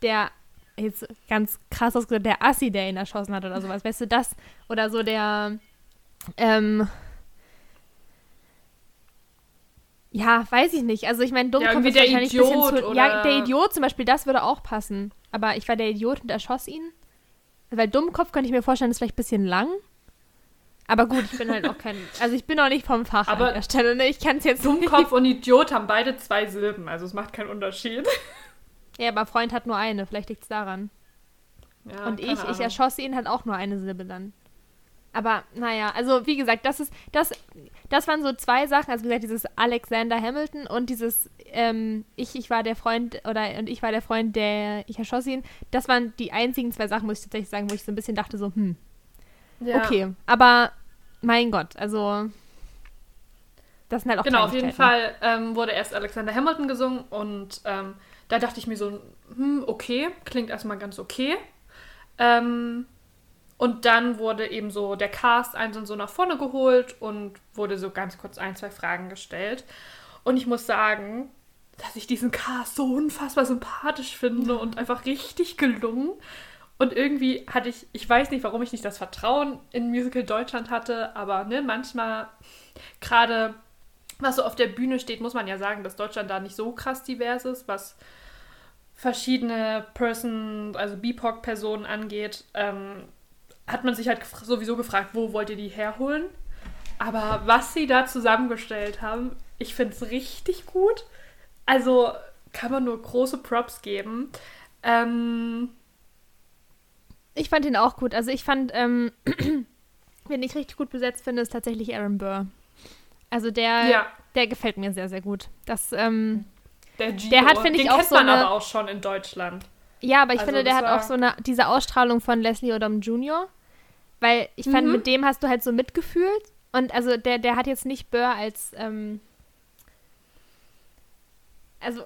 Speaker 2: der, jetzt ganz krass ausgedrückt, der Assi, der ihn erschossen hat oder sowas. Weißt du, das? Oder so der, ähm, ja, weiß ich nicht. Also ich meine, Dummkopf
Speaker 3: irgendwie
Speaker 2: ist
Speaker 3: der
Speaker 2: wahrscheinlich ein bisschen
Speaker 3: Idiot
Speaker 2: zu, Ja,
Speaker 3: oder-
Speaker 2: der Idiot zum Beispiel, das würde auch passen. Aber ich war der Idiot und erschoss ihn. Weil Dummkopf könnte ich mir vorstellen, ist vielleicht ein bisschen lang. Aber gut, ich bin halt auch kein. Also ich bin auch nicht vom Fach
Speaker 3: Aber
Speaker 2: an der Stelle, ne? Ich kann es jetzt
Speaker 3: Dummkopf und Idiot haben beide zwei Silben, also es macht keinen Unterschied. [LAUGHS]
Speaker 2: Ja, aber Freund hat nur eine, vielleicht liegt es daran.
Speaker 3: Ja,
Speaker 2: und ich, ich
Speaker 3: Ahnung.
Speaker 2: erschoss ihn halt auch nur eine Silbe dann. Aber naja, also wie gesagt, das ist, das, das waren so zwei Sachen. Also wie gesagt, dieses Alexander Hamilton und dieses ähm, ich, ich war der Freund oder und ich war der Freund, der ich erschoss ihn. Das waren die einzigen zwei Sachen, muss ich tatsächlich sagen, wo ich so ein bisschen dachte, so, hm,
Speaker 3: Ja.
Speaker 2: okay. Aber mein Gott, also das sind halt auch
Speaker 3: Genau, auf jeden. Fall ähm, wurde erst Alexander Hamilton gesungen und ähm, da dachte ich mir so, hm, okay, klingt erstmal ganz okay. Ähm, und dann wurde eben so der Cast einzeln so nach vorne geholt und wurde so ganz kurz ein, zwei Fragen gestellt. Und ich muss sagen, dass ich diesen Cast so unfassbar sympathisch finde und einfach richtig gelungen. Und irgendwie hatte ich, ich weiß nicht, warum ich nicht das Vertrauen in Musical Deutschland hatte, aber ne, manchmal gerade was so auf der Bühne steht, muss man ja sagen, dass Deutschland da nicht so krass divers ist, was verschiedene Person, also BIPOC-Personen angeht, ähm, hat man sich halt gef- sowieso gefragt, wo wollt ihr die herholen? Aber was sie da zusammengestellt haben, ich finde es richtig gut. Also kann man nur große Props geben. Ähm,
Speaker 2: Ich fand ihn auch gut. Also ich fand, ähm, [CLEARS THROAT] wen ich richtig gut besetzt finde, ist tatsächlich Aaron Burr. Also der,
Speaker 3: ja,
Speaker 2: der gefällt mir sehr, sehr gut. Das, ähm,
Speaker 3: der
Speaker 2: der hat, finde ich,
Speaker 3: den
Speaker 2: auch
Speaker 3: kennt
Speaker 2: so
Speaker 3: man
Speaker 2: eine-
Speaker 3: aber auch schon in Deutschland.
Speaker 2: ja, aber ich
Speaker 3: Also
Speaker 2: finde, der hat auch so eine, diese Ausstrahlung von Leslie Odom Jr., weil ich fand,
Speaker 3: Mhm.
Speaker 2: mit dem hast du halt so mitgefühlt. Und also der, der hat jetzt nicht Burr als, ähm, also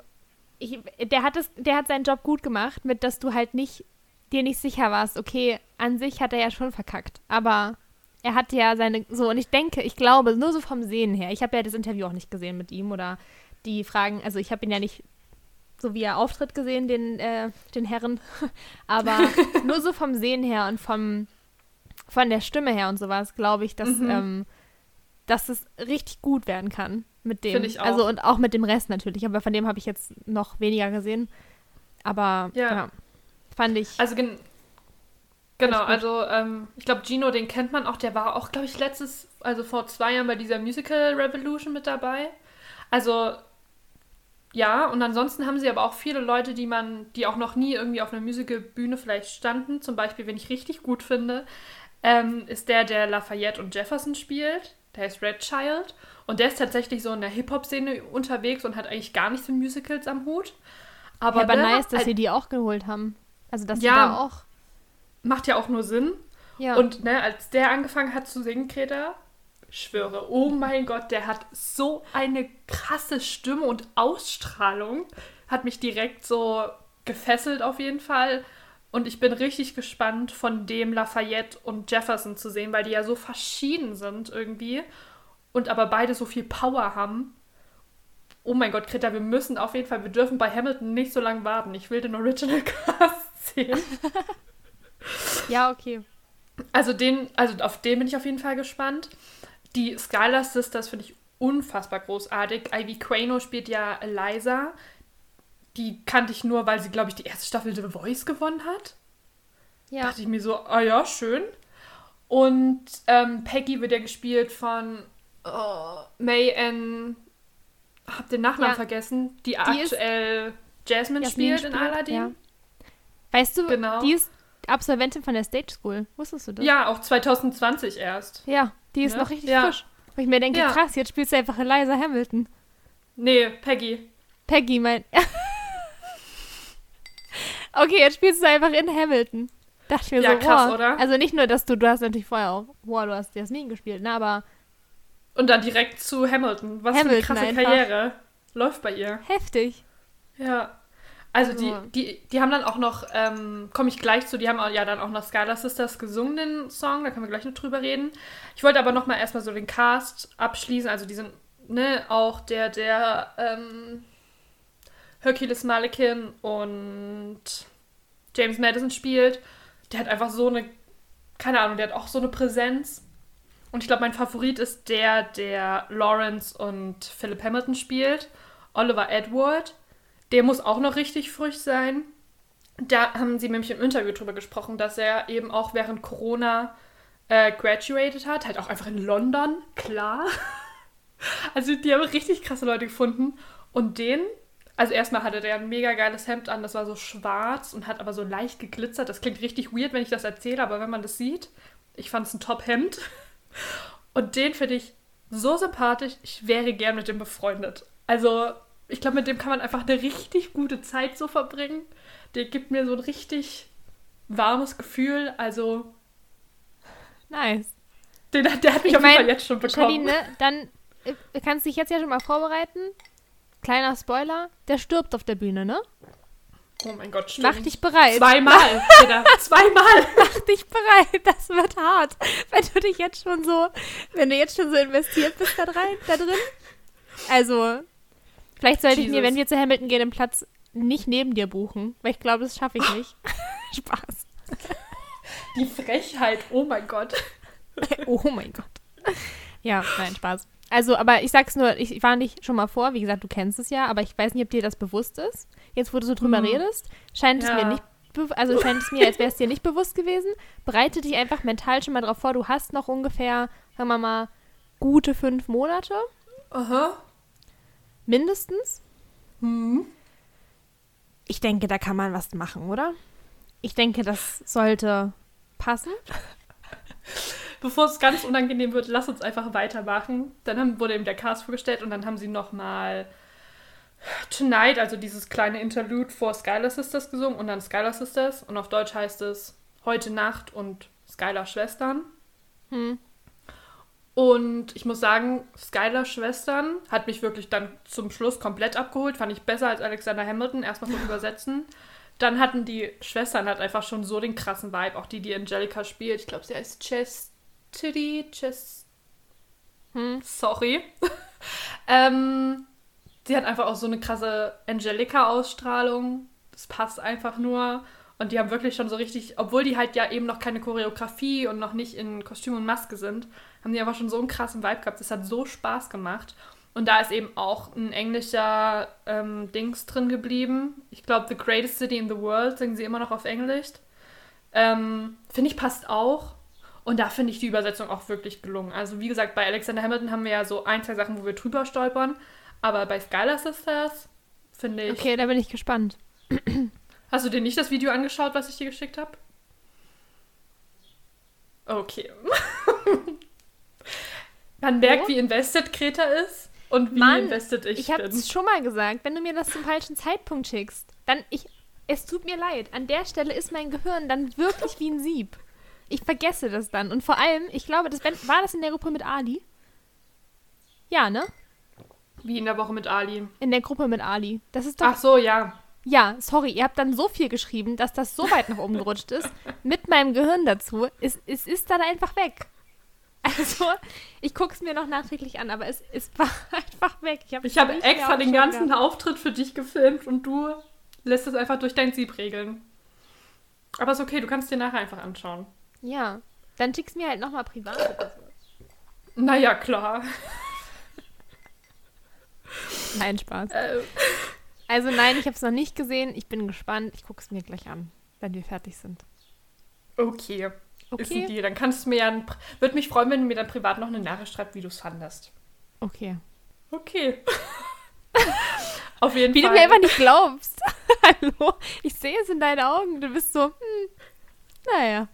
Speaker 2: ich, der hat es, der hat seinen Job gut gemacht, mit dass du halt nicht, dir nicht sicher warst, okay, an sich hat er ja schon verkackt, aber er hat ja seine, so, und ich denke, ich glaube, nur so vom Sehen her, ich habe ja das Interview auch nicht gesehen mit ihm oder die Fragen, also ich habe ihn ja nicht so wie er auftritt gesehen, den, äh, den Herren, [LAUGHS] aber [LAUGHS] nur so vom Sehen her und vom, von der Stimme her und sowas, glaube ich, dass,
Speaker 3: Mhm.
Speaker 2: ähm, dass es richtig gut werden kann mit dem.
Speaker 3: Finde ich auch.
Speaker 2: Also und auch mit dem Rest natürlich, aber von dem habe ich jetzt noch weniger gesehen. Aber
Speaker 3: Ja.
Speaker 2: ja, fand ich.
Speaker 3: Also gen genau, also ähm, ich glaube, Gino, den kennt man auch, der war auch, glaube ich, letztes, also vor zwei Jahren bei dieser Musical Revolution mit dabei. Also ja, und ansonsten haben sie aber auch viele Leute, die man, die auch noch nie irgendwie auf einer Musical-Bühne vielleicht standen. Zum Beispiel, wenn ich richtig gut finde, ähm, ist der, der Lafayette und Jefferson spielt. Der ist Red Child. Und der ist tatsächlich so in der Hip-Hop-Szene unterwegs und hat eigentlich gar nichts mit Musicals am Hut. Aber,
Speaker 2: ja, aber nice, dass sie die auch geholt haben. Also dass
Speaker 3: Ja.
Speaker 2: da auch.
Speaker 3: macht ja auch nur Sinn.
Speaker 2: Ja.
Speaker 3: Und ne, als der angefangen hat zu singen, Greta, schwöre, oh mein Gott, der hat so eine krasse Stimme und Ausstrahlung. Hat mich direkt so gefesselt auf jeden Fall. Und ich bin richtig gespannt, von dem Lafayette und Jefferson zu sehen, weil die ja so verschieden sind irgendwie. Und aber beide so viel Power haben. Oh mein Gott, Greta, wir müssen auf jeden Fall, wir dürfen bei Hamilton nicht so lange warten. Ich will den Original [LAUGHS] Cast sehen. [LAUGHS]
Speaker 2: ja, okay.
Speaker 3: Also den, also auf den bin ich auf jeden Fall gespannt. Die Skylar Sisters finde ich unfassbar großartig. Ivy Quano spielt ja Eliza. Die kannte ich nur, weil sie, glaube ich, die erste Staffel The Voice gewonnen hat.
Speaker 2: Ja.
Speaker 3: Dachte ich mir so, ah ja, schön. Und ähm, Peggy wird ja gespielt von oh, May Ann, hab den Nachnamen
Speaker 2: Ja.
Speaker 3: vergessen, die,
Speaker 2: ist-
Speaker 3: aktuell Jasmine,
Speaker 2: Jasmin
Speaker 3: spielt in Aladdin.
Speaker 2: Ja. Weißt du,
Speaker 3: Genau.
Speaker 2: die ist Absolventin von der Stage School. Wusstest du das?
Speaker 3: Ja, auch 2020 erst.
Speaker 2: Ja, die ist
Speaker 3: Ja.
Speaker 2: noch richtig
Speaker 3: Ja.
Speaker 2: frisch. Wo ich mir denke,
Speaker 3: Ja.
Speaker 2: krass, jetzt spielst du einfach Eliza Hamilton.
Speaker 3: Nee, Peggy.
Speaker 2: Peggy, mein. [LAUGHS] okay, jetzt spielst du einfach in Hamilton. Dachte ich mir
Speaker 3: Ja,
Speaker 2: so,
Speaker 3: krass,
Speaker 2: wow.
Speaker 3: oder?
Speaker 2: Also nicht nur, dass du, du hast natürlich vorher auch, wow, du hast Jasmin gespielt, ne, aber
Speaker 3: Und dann direkt zu Hamilton. Was
Speaker 2: Hamilton
Speaker 3: für eine krasse
Speaker 2: einfach.
Speaker 3: Karriere. Läuft bei ihr.
Speaker 2: heftig.
Speaker 3: Ja. Also, die, die, die haben dann auch noch, ähm, komme ich gleich zu, die haben auch, ja dann auch noch Skylar Sisters gesungen, den Song, da können wir gleich noch drüber reden. Ich wollte aber noch mal erstmal so den Cast abschließen, also die sind, ne, auch der, der, ähm, Hercules Malikin und James Madison spielt, der hat einfach so eine, keine Ahnung, der hat auch so eine Präsenz. Und ich glaube, mein Favorit ist der, der Lawrence und Philip Hamilton spielt. Oliver Edward. Der muss auch noch richtig frisch sein. Da haben sie nämlich im Interview drüber gesprochen, dass er eben auch während Corona äh, graduated hat, halt auch einfach in London, klar. [LAUGHS] Also die haben richtig krasse Leute gefunden. Und den, also erstmal hatte der ein mega geiles Hemd an, das war so schwarz und hat aber so leicht geglitzert. Das klingt richtig weird, wenn ich das erzähle, aber wenn man das sieht, ich fand es ein Top-Hemd. [LAUGHS] Und den finde ich so sympathisch, ich wäre gern mit dem befreundet. Also, ich glaube, mit dem kann man einfach eine richtig gute Zeit so verbringen. Der gibt mir so ein richtig warmes Gefühl. Also,
Speaker 2: Nice.
Speaker 3: den, der hat mich
Speaker 2: Ich
Speaker 3: auf jeden Fall jetzt schon bekommen.
Speaker 2: Charlene, ne, dann äh, kannst du dich jetzt ja schon mal vorbereiten. Kleiner Spoiler, der stirbt auf der Bühne, ne?
Speaker 3: Oh mein Gott, stimmt.
Speaker 2: Mach dich bereit.
Speaker 3: Zweimal, Peter, zweimal. [LAUGHS]
Speaker 2: Mach dich bereit, das wird hart. Wenn du dich jetzt schon so, wenn du jetzt schon so investiert bist da, rein, da drin. Also, vielleicht sollte ich mir,
Speaker 3: Jesus.
Speaker 2: wenn wir zu Hamilton gehen, den Platz nicht neben dir buchen, weil ich glaube, das schaffe ich [LAUGHS] nicht. Spaß.
Speaker 3: Die Frechheit, oh mein Gott. [LAUGHS]
Speaker 2: Oh mein Gott. Ja, nein, Spaß. Also, aber ich sag's nur, ich war nicht schon mal vor, wie gesagt, du kennst es ja, aber ich weiß nicht, ob dir das bewusst ist. Jetzt, wo du so drüber
Speaker 3: Hm.
Speaker 2: redest, scheint es
Speaker 3: Ja.
Speaker 2: mir nicht, also scheint es mir, als wäre es dir nicht bewusst gewesen. Bereite dich einfach mental schon mal drauf vor, du hast noch ungefähr, sagen wir mal, gute fünf Monate,
Speaker 3: Aha.
Speaker 2: Mindestens.
Speaker 3: Hm.
Speaker 2: Ich denke, da kann man was machen, oder? Ich denke, das sollte passen. [LAUGHS]
Speaker 3: Bevor es ganz unangenehm wird, lass uns einfach weitermachen. Dann haben, wurde eben der Cast vorgestellt und dann haben sie nochmal Tonight, also dieses kleine Interlude vor Skylar Sisters gesungen und dann Skylar Sisters. Und auf Deutsch heißt es Heute Nacht und Skylar Schwestern.
Speaker 2: Hm.
Speaker 3: Und ich muss sagen, Skylar Schwestern hat mich wirklich dann zum Schluss komplett abgeholt. Fand ich besser als Alexander Hamilton, erstmal vom [LAUGHS] Übersetzen. Dann hatten die Schwestern halt einfach schon so den krassen Vibe, auch die, die Angelica spielt. Ich glaube, sie heißt Chastity, Chest...
Speaker 2: Hm.
Speaker 3: Sorry. [LAUGHS] ähm, sie hat einfach auch so eine krasse Angelica-Ausstrahlung. Das passt einfach nur. Und die haben wirklich schon so richtig, obwohl die halt ja eben noch keine Choreografie und noch nicht in Kostüm und Maske sind, haben die einfach schon so einen krassen Vibe gehabt. Das hat so Spaß gemacht. Und da ist eben auch ein englischer ähm, Dings drin geblieben. Ich glaube, The Greatest City in the World singen sie immer noch auf Englisch. Ähm, finde ich passt auch. Und da finde ich die Übersetzung auch wirklich gelungen. Also wie gesagt, bei Alexander Hamilton haben wir ja so ein, zwei Sachen, wo wir drüber stolpern. Aber bei Skylar Sisters finde ich...
Speaker 2: Okay, da bin ich gespannt.
Speaker 3: Hast du dir nicht das Video angeschaut, was ich dir geschickt habe? Okay. [LAUGHS] Man merkt,
Speaker 2: Wo?
Speaker 3: wie invested Greta ist und wie
Speaker 2: Mann,
Speaker 3: invested ich,
Speaker 2: Ich habe
Speaker 3: bin.
Speaker 2: es schon mal gesagt, wenn du mir das zum falschen Zeitpunkt schickst, dann ich. Es tut mir leid. An der Stelle ist mein Gehirn dann wirklich wie ein Sieb. Ich vergesse das dann. Und vor allem, ich glaube, das war das in der Gruppe mit Ali? Ja, ne?
Speaker 3: Wie in der Woche mit Ali.
Speaker 2: In der Gruppe mit Ali. Das ist doch.
Speaker 3: Ach so, ja.
Speaker 2: Ja, sorry, ihr habt dann so viel geschrieben, dass das so weit nach oben gerutscht ist. Mit meinem Gehirn dazu. Es, es ist dann einfach weg. Also, ich gucke es mir noch nachträglich an, aber es, es war [LAUGHS] einfach weg. Ich habe
Speaker 3: habe extra den ganzen Auftritt für dich gefilmt und du lässt es einfach durch dein Sieb regeln. Aber ist okay, du kannst dir nachher einfach anschauen.
Speaker 2: Ja, dann schick's mir halt nochmal privat. oder so.
Speaker 3: Naja, klar.
Speaker 2: Nein, Spaß.
Speaker 3: Äh,
Speaker 2: Also nein, ich habe es noch nicht gesehen. Ich bin gespannt. Ich gucke es mir gleich an, wenn wir fertig sind.
Speaker 3: okay. Ist ein
Speaker 2: Okay.
Speaker 3: Deal. Dann kannst du mir ja... ein- Würde mich freuen, wenn du mir dann privat noch eine Nachricht schreibst, wie du es fandest.
Speaker 2: Okay.
Speaker 3: Okay. [LAUGHS] Auf jeden
Speaker 2: Wie
Speaker 3: Fall.
Speaker 2: du mir einfach nicht glaubst. [LAUGHS] Hallo? Ich sehe es in deinen Augen. Du bist so, hm, naja.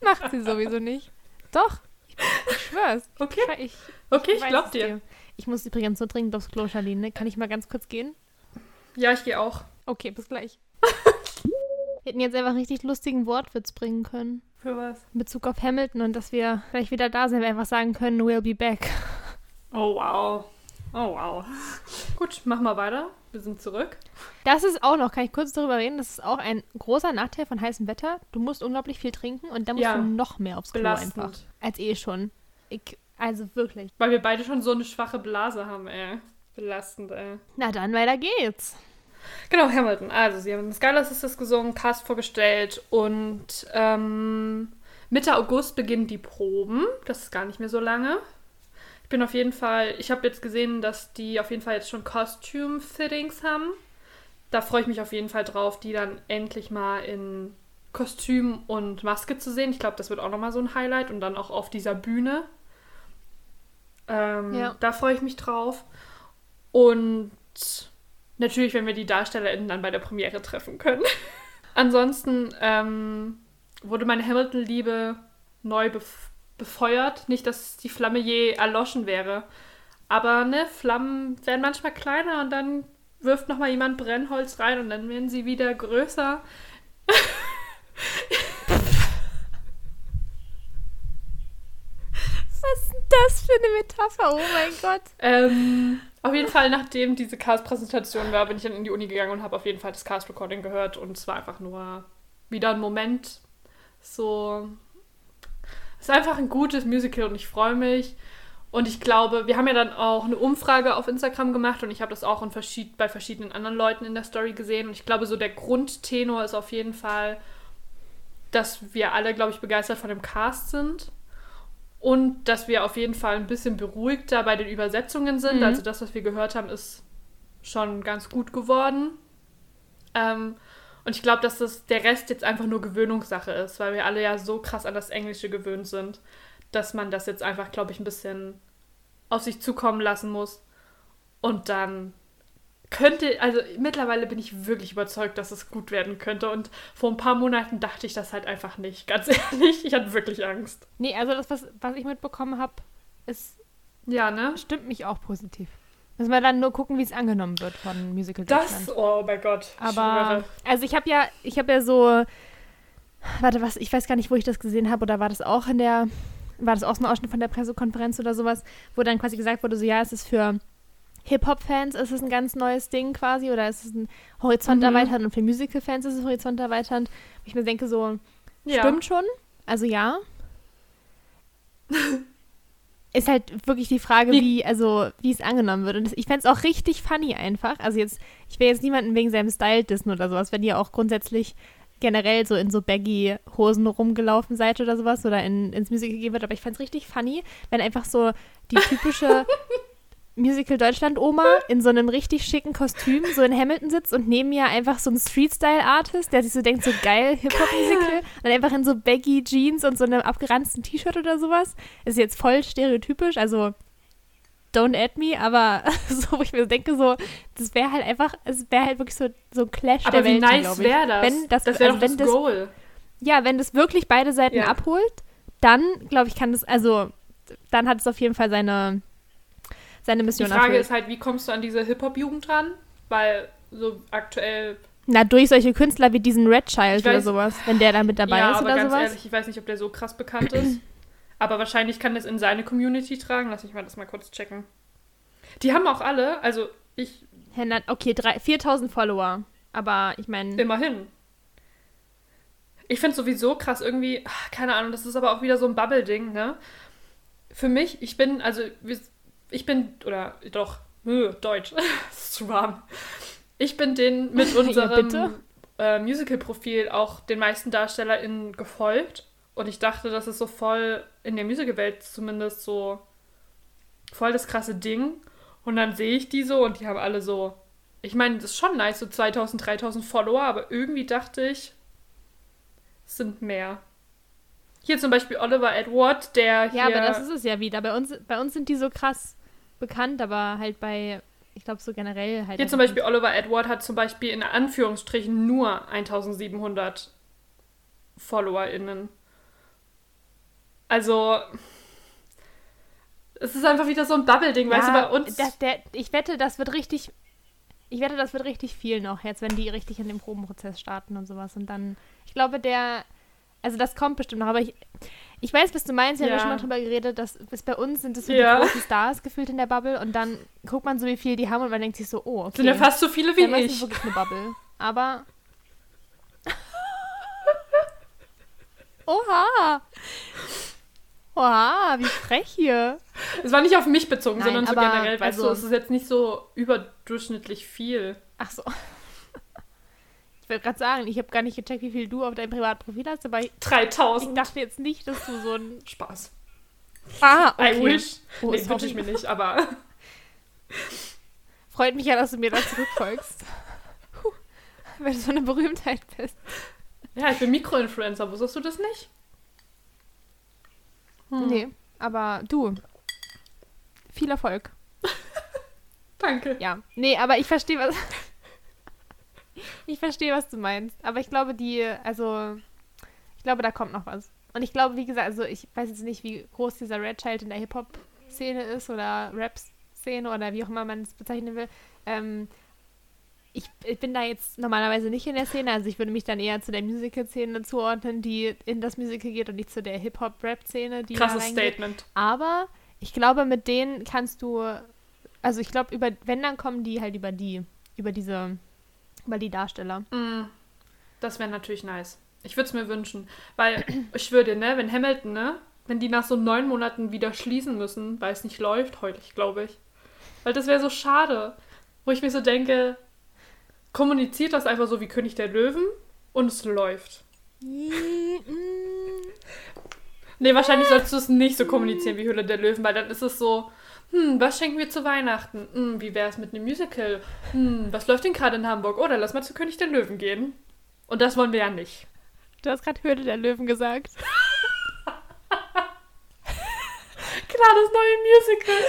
Speaker 2: Macht sie sowieso nicht. Doch. Ich, ich schwör's.
Speaker 3: Okay,
Speaker 2: Ich,
Speaker 3: okay, ich
Speaker 2: weiß
Speaker 3: glaub
Speaker 2: es
Speaker 3: dir.
Speaker 2: Ich muss übrigens so dringend aufs Klo, Charlene. ne? Kann ich mal ganz kurz gehen?
Speaker 3: Ja, ich gehe auch.
Speaker 2: Okay, bis gleich. Wir hätten jetzt einfach richtig lustigen Wortwitz bringen können.
Speaker 3: Für was?
Speaker 2: In Bezug auf Hamilton und dass wir gleich wieder da sind, wir einfach sagen können, we'll be back.
Speaker 3: Oh, wow. Oh, wow. Gut, mach mal weiter. Wir sind zurück.
Speaker 2: Das ist auch noch, kann ich kurz darüber reden, das ist auch ein großer Nachteil von heißem Wetter. Du musst unglaublich viel trinken und dann musst
Speaker 3: Ja.
Speaker 2: du noch mehr aufs Klo einfach. Als eh schon. Ich, also wirklich.
Speaker 3: Weil wir beide schon so eine schwache Blase haben, ey. Belastend, ey.
Speaker 2: Na dann, weiter geht's.
Speaker 3: Genau, Hamilton. Also, sie haben Skylar Sisters gesungen, Cast vorgestellt und ähm, Mitte August beginnen die Proben. Das ist gar nicht mehr so lange. Ich bin auf jeden Fall, ich habe jetzt gesehen, dass die auf jeden Fall jetzt schon Costume-Fittings haben. Da freue ich mich auf jeden Fall drauf, die dann endlich mal in Kostüm und Maske zu sehen. Ich glaube, das wird auch nochmal so ein Highlight und dann auch auf dieser Bühne. Ähm,
Speaker 2: Ja.
Speaker 3: Da freue ich mich drauf. Und natürlich, wenn wir die DarstellerInnen dann bei der Premiere treffen können. [LAUGHS] Ansonsten ähm, wurde meine Hamilton-Liebe neu bef befeuert. Nicht, dass die Flamme je erloschen wäre. Aber ne, Flammen werden manchmal kleiner und dann wirft nochmal jemand Brennholz rein und dann werden sie wieder größer. [LAUGHS]
Speaker 2: Was ist denn das für eine Metapher? Oh mein Gott.
Speaker 3: Ähm, auf jeden Fall, nachdem diese Cast-Präsentation war, bin ich dann in die Uni gegangen und habe auf jeden Fall das Cast-Recording gehört und es war einfach nur wieder ein Moment. So. Es ist einfach ein gutes Musical und ich freue mich. Und ich glaube, wir haben ja dann auch eine Umfrage auf Instagram gemacht und ich habe das auch verschied bei verschiedenen anderen Leuten in der Story gesehen. Und ich glaube, so der Grundtenor ist auf jeden Fall, dass wir alle, glaube ich, begeistert von dem Cast sind. Und dass wir auf jeden Fall ein bisschen beruhigter bei den Übersetzungen sind.
Speaker 2: Mhm.
Speaker 3: Also das, was wir gehört haben, ist schon ganz gut geworden. Ähm, und ich glaube, dass das der Rest jetzt einfach nur Gewöhnungssache ist, weil wir alle ja so krass an das Englische gewöhnt sind, dass man das jetzt einfach, glaube ich, ein bisschen auf sich zukommen lassen muss. Und dann könnte, also mittlerweile bin ich wirklich überzeugt, dass es gut werden könnte. Und vor ein paar Monaten dachte ich das halt einfach nicht. [LAUGHS] Ganz ehrlich, ich hatte wirklich Angst.
Speaker 2: Nee, also das, was, was ich mitbekommen habe, ist
Speaker 3: Ja, ne?
Speaker 2: stimmt mich auch positiv. Müssen wir dann nur gucken, wie es angenommen wird von Musical
Speaker 3: Das, oh mein Gott.
Speaker 2: Aber, also ich habe ja, ich habe ja so, warte, was, ich weiß gar nicht, wo ich das gesehen habe, oder war das auch in der, war das auch so ein Ausschnitt von der Pressekonferenz oder sowas, wo dann quasi gesagt wurde, so ja, es ist für Hip-Hop-Fans ist es ein ganz neues Ding quasi, oder ist es ein Horizont
Speaker 3: Mhm.
Speaker 2: erweiternd und für Musical-Fans ist es Horizont erweiternd. Ich mir denke, so,
Speaker 3: ja.
Speaker 2: Stimmt schon. Also ja. [LAUGHS] Ist halt wirklich die Frage,
Speaker 3: Wie-
Speaker 2: wie, also, wie es angenommen wird. Und das, ich fände es auch richtig funny einfach. Also jetzt, ich will jetzt niemanden wegen seinem Style dissen oder sowas, wenn ihr auch grundsätzlich generell so in so baggy Hosen rumgelaufen seid oder sowas oder in, ins Musical gegeben wird. Aber ich fände es richtig funny, wenn einfach so die typische [LAUGHS] Musical Deutschland Oma in so einem richtig schicken Kostüm so in Hamilton sitzt und neben ihr einfach so ein Street Style Artist, der sich so denkt, so geil Hip Hop Musical und dann einfach in so baggy Jeans und so einem abgeranzten T-Shirt oder sowas. Ist jetzt voll stereotypisch, also don't add me, aber [LAUGHS] so, wo ich mir denke, so, das wäre halt einfach, es wäre halt wirklich so, so ein Clash
Speaker 3: Aber
Speaker 2: der
Speaker 3: wie
Speaker 2: Welten,
Speaker 3: nice wäre das?
Speaker 2: Wenn das,
Speaker 3: das wäre
Speaker 2: also wenn
Speaker 3: das
Speaker 2: das,
Speaker 3: Goal.
Speaker 2: ja, wenn das wirklich beide Seiten
Speaker 3: Ja.
Speaker 2: abholt, dann, glaube ich, kann das, also, dann hat es auf jeden Fall seine, seine
Speaker 3: Die
Speaker 2: Mission
Speaker 3: Frage
Speaker 2: erfüllt.
Speaker 3: ist halt, wie kommst du an diese Hip-Hop-Jugend ran? Weil so aktuell.
Speaker 2: Na, durch solche Künstler wie diesen Red Child
Speaker 3: Ich
Speaker 2: oder
Speaker 3: weiß-
Speaker 2: sowas, wenn der da mit dabei
Speaker 3: ja,
Speaker 2: ist
Speaker 3: aber
Speaker 2: oder
Speaker 3: ganz
Speaker 2: sowas.
Speaker 3: ehrlich, ich weiß nicht, ob der so krass bekannt ist. aber wahrscheinlich kann das in seine Community tragen. Lass mich mal das mal kurz checken. Die haben auch alle, also ich
Speaker 2: Okay, drei, 4000 Follower. Aber ich meine,
Speaker 3: immerhin. Ich finde sowieso krass irgendwie, ach, keine Ahnung, das ist aber auch wieder so ein Bubble-Ding, ne? Für mich, ich bin, also, ich bin, oder doch, äh, Deutsch, [LAUGHS] ist zu warm. Ich bin den mit [LAUGHS]
Speaker 2: Ja,
Speaker 3: unserem
Speaker 2: bitte.
Speaker 3: äh, Musical-Profil auch den meisten DarstellerInnen gefolgt. Und ich dachte, das ist so voll in der Musical-Welt zumindest so voll das krasse Ding. Und dann sehe ich die so und die haben alle so, ich meine, das ist schon nice, so 2000, 3000 Follower, aber irgendwie dachte ich, es sind mehr. Hier zum Beispiel Oliver Edward, der hier...
Speaker 2: ja, aber das ist es ja wieder. Bei uns, bei uns sind die so krass bekannt, aber halt bei, ich glaube, so generell halt.
Speaker 3: Hier zum Beispiel Oliver Edward hat zum Beispiel in Anführungsstrichen nur 1700 FollowerInnen. Also, es ist einfach wieder so ein Bubble-Ding, weißt du, bei uns.
Speaker 2: Das, der, ich wette, das wird richtig. Ich wette, das wird richtig viel noch jetzt, wenn die richtig in den Probenprozess starten und sowas. Und dann, ich glaube, der, also das kommt bestimmt noch, aber ich, ich weiß, was du meinst, wir haben ja
Speaker 3: Ja.
Speaker 2: schon mal drüber geredet, dass es bei uns sind es so
Speaker 3: Ja.
Speaker 2: die großen Stars gefühlt in der Bubble und dann guckt man so, wie viel die haben und man denkt sich so, oh, okay.
Speaker 3: sind ja fast so viele wie
Speaker 2: dann ist es
Speaker 3: ich.
Speaker 2: wirklich eine Bubble. Aber. [LAUGHS] Oha! Oha, wie frech hier.
Speaker 3: Es war nicht auf mich bezogen,
Speaker 2: Nein,
Speaker 3: sondern so generell, weißt
Speaker 2: also-
Speaker 3: du, es ist jetzt nicht so überdurchschnittlich viel.
Speaker 2: Ach so. Ich wollte gerade sagen, ich habe gar nicht gecheckt, wie viel du auf deinem Privatprofil hast, aber ich, ich
Speaker 3: 3000.
Speaker 2: dachte jetzt nicht, dass du so ein.
Speaker 3: Spaß.
Speaker 2: Ah,
Speaker 3: I wish.
Speaker 2: Oh,
Speaker 3: nee, wünsche ich mir nicht, aber [LAUGHS]
Speaker 2: Freut mich ja, dass du mir da zurückfolgst. Wenn du so eine Berühmtheit bist.
Speaker 3: Ja, ich bin Mikroinfluencer, wusstest du das nicht?
Speaker 2: Hm. Nee, aber du. Viel Erfolg. [LAUGHS]
Speaker 3: Danke.
Speaker 2: Ja. Nee, aber ich verstehe, was. [LAUGHS] ich verstehe, was du meinst. Aber ich glaube, die, also. Ich glaube, da kommt noch was. Und ich glaube, wie gesagt, also ich weiß jetzt nicht, wie groß dieser Red Child in der Hip-Hop-Szene ist oder Rap-Szene oder wie auch immer man es bezeichnen will. Ähm, ich, ich, bin da jetzt normalerweise nicht in der Szene, also ich würde mich dann eher zu der Musical-Szene zuordnen, die in das Musical geht und nicht zu der Hip-Hop-Rap-Szene, die
Speaker 3: Krasses. Statement.
Speaker 2: Aber ich glaube, mit denen kannst du, also ich glaube, über, wenn, dann kommen die halt über die, über diese, über die Darsteller.
Speaker 3: Mm, das wäre natürlich nice. Ich würde es mir wünschen, weil [CLEARS THROAT] ich würde, ne, wenn Hamilton, ne, wenn die nach so neun Monaten wieder schließen müssen, weil es nicht läuft, heute, glaube ich. Weil das wäre so schade, wo ich mir so denke, kommuniziert das einfach so wie König der Löwen und es läuft. Nee, wahrscheinlich solltest du es nicht so kommunizieren wie Höhle der Löwen, weil dann ist es so, hm, was schenken wir zu Weihnachten? Hm, wie wäre es mit einem Musical? Hm, was läuft denn gerade in Hamburg? Oder lass mal zu König der Löwen gehen. Und das wollen wir ja nicht.
Speaker 2: Du hast gerade Höhle der Löwen gesagt.
Speaker 3: Klar, das neue Musical.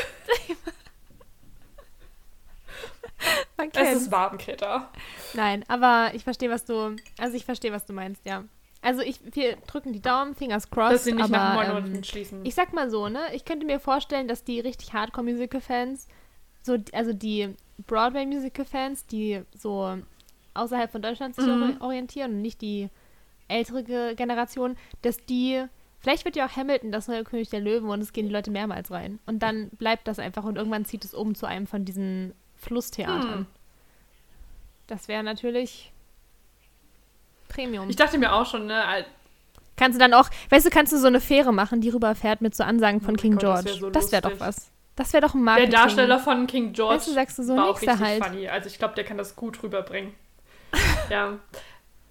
Speaker 2: Man
Speaker 3: Es ist warm, Greta.
Speaker 2: Nein, aber ich verstehe, was du, also ich verstehe, was du meinst, ja. Also ich, wir drücken die Daumen, Fingers crossed,
Speaker 3: Dass sie nicht nach
Speaker 2: aber
Speaker 3: neun
Speaker 2: ähm,
Speaker 3: Monaten schließen.
Speaker 2: ich sag mal so, ne, ich könnte mir vorstellen, dass die richtig Hardcore-Musical-Fans, so, also die Broadway-Musical-Fans, die so außerhalb von Deutschland sich
Speaker 3: Mhm.
Speaker 2: ori- orientieren und nicht die ältere Ge- Generation, dass die, vielleicht wird ja auch Hamilton das neue König der Löwen und es gehen die Leute mehrmals rein. Und dann bleibt das einfach und irgendwann zieht es um zu einem von diesen Flusstheatern.
Speaker 3: Hm.
Speaker 2: Das wäre natürlich Premium.
Speaker 3: Ich dachte mir auch schon, ne,
Speaker 2: Kannst du dann auch, weißt du, kannst du so eine Fähre machen, die rüberfährt mit so Ansagen von
Speaker 3: Oh
Speaker 2: King
Speaker 3: Gott, das
Speaker 2: George.
Speaker 3: wär so
Speaker 2: das wäre doch
Speaker 3: lustig.
Speaker 2: was. Das wäre doch ein
Speaker 3: der
Speaker 2: Marketing.
Speaker 3: Darsteller von King George
Speaker 2: Weißt du, sagst du so
Speaker 3: war auch richtig
Speaker 2: halt.
Speaker 3: funny. Also ich glaube, der kann das gut rüberbringen. [LAUGHS] ja.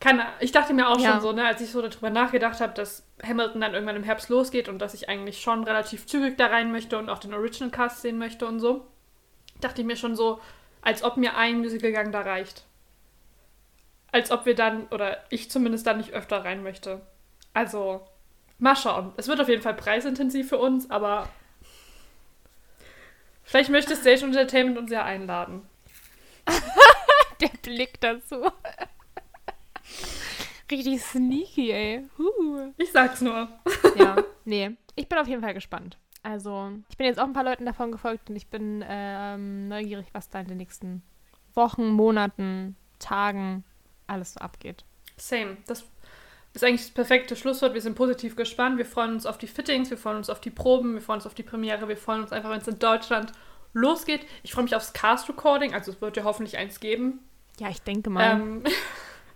Speaker 3: Keine, ich dachte mir auch
Speaker 2: Ja.
Speaker 3: schon so, ne, als ich so darüber nachgedacht habe, dass Hamilton dann irgendwann im Herbst losgeht und dass ich eigentlich schon relativ zügig da rein möchte und auch den Original Cast sehen möchte und so, dachte ich mir schon so, als ob mir ein Musicalgang da reicht. Als ob wir dann, oder ich zumindest dann nicht öfter rein möchte. Also, mal schauen. Es wird auf jeden Fall preisintensiv für uns, aber vielleicht möchte Stage Entertainment uns ja einladen. [LAUGHS]
Speaker 2: Der Blick dazu. Richtig sneaky, ey. Huh.
Speaker 3: Ich sag's nur.
Speaker 2: Ja, [LAUGHS] nee. Ich bin auf jeden Fall gespannt. Also, ich bin jetzt auch ein paar Leuten davon gefolgt und ich bin ähm, neugierig, was da in den nächsten Wochen, Monaten, Tagen alles so abgeht.
Speaker 3: Same. Das ist eigentlich das perfekte Schlusswort. Wir sind positiv gespannt. Wir freuen uns auf die Fittings, wir freuen uns auf die Proben, wir freuen uns auf die Premiere, wir freuen uns einfach, wenn es in Deutschland losgeht. Ich freue mich aufs Cast Recording, also es wird ja hoffentlich eins geben.
Speaker 2: Ja, ich denke mal.
Speaker 3: Ähm,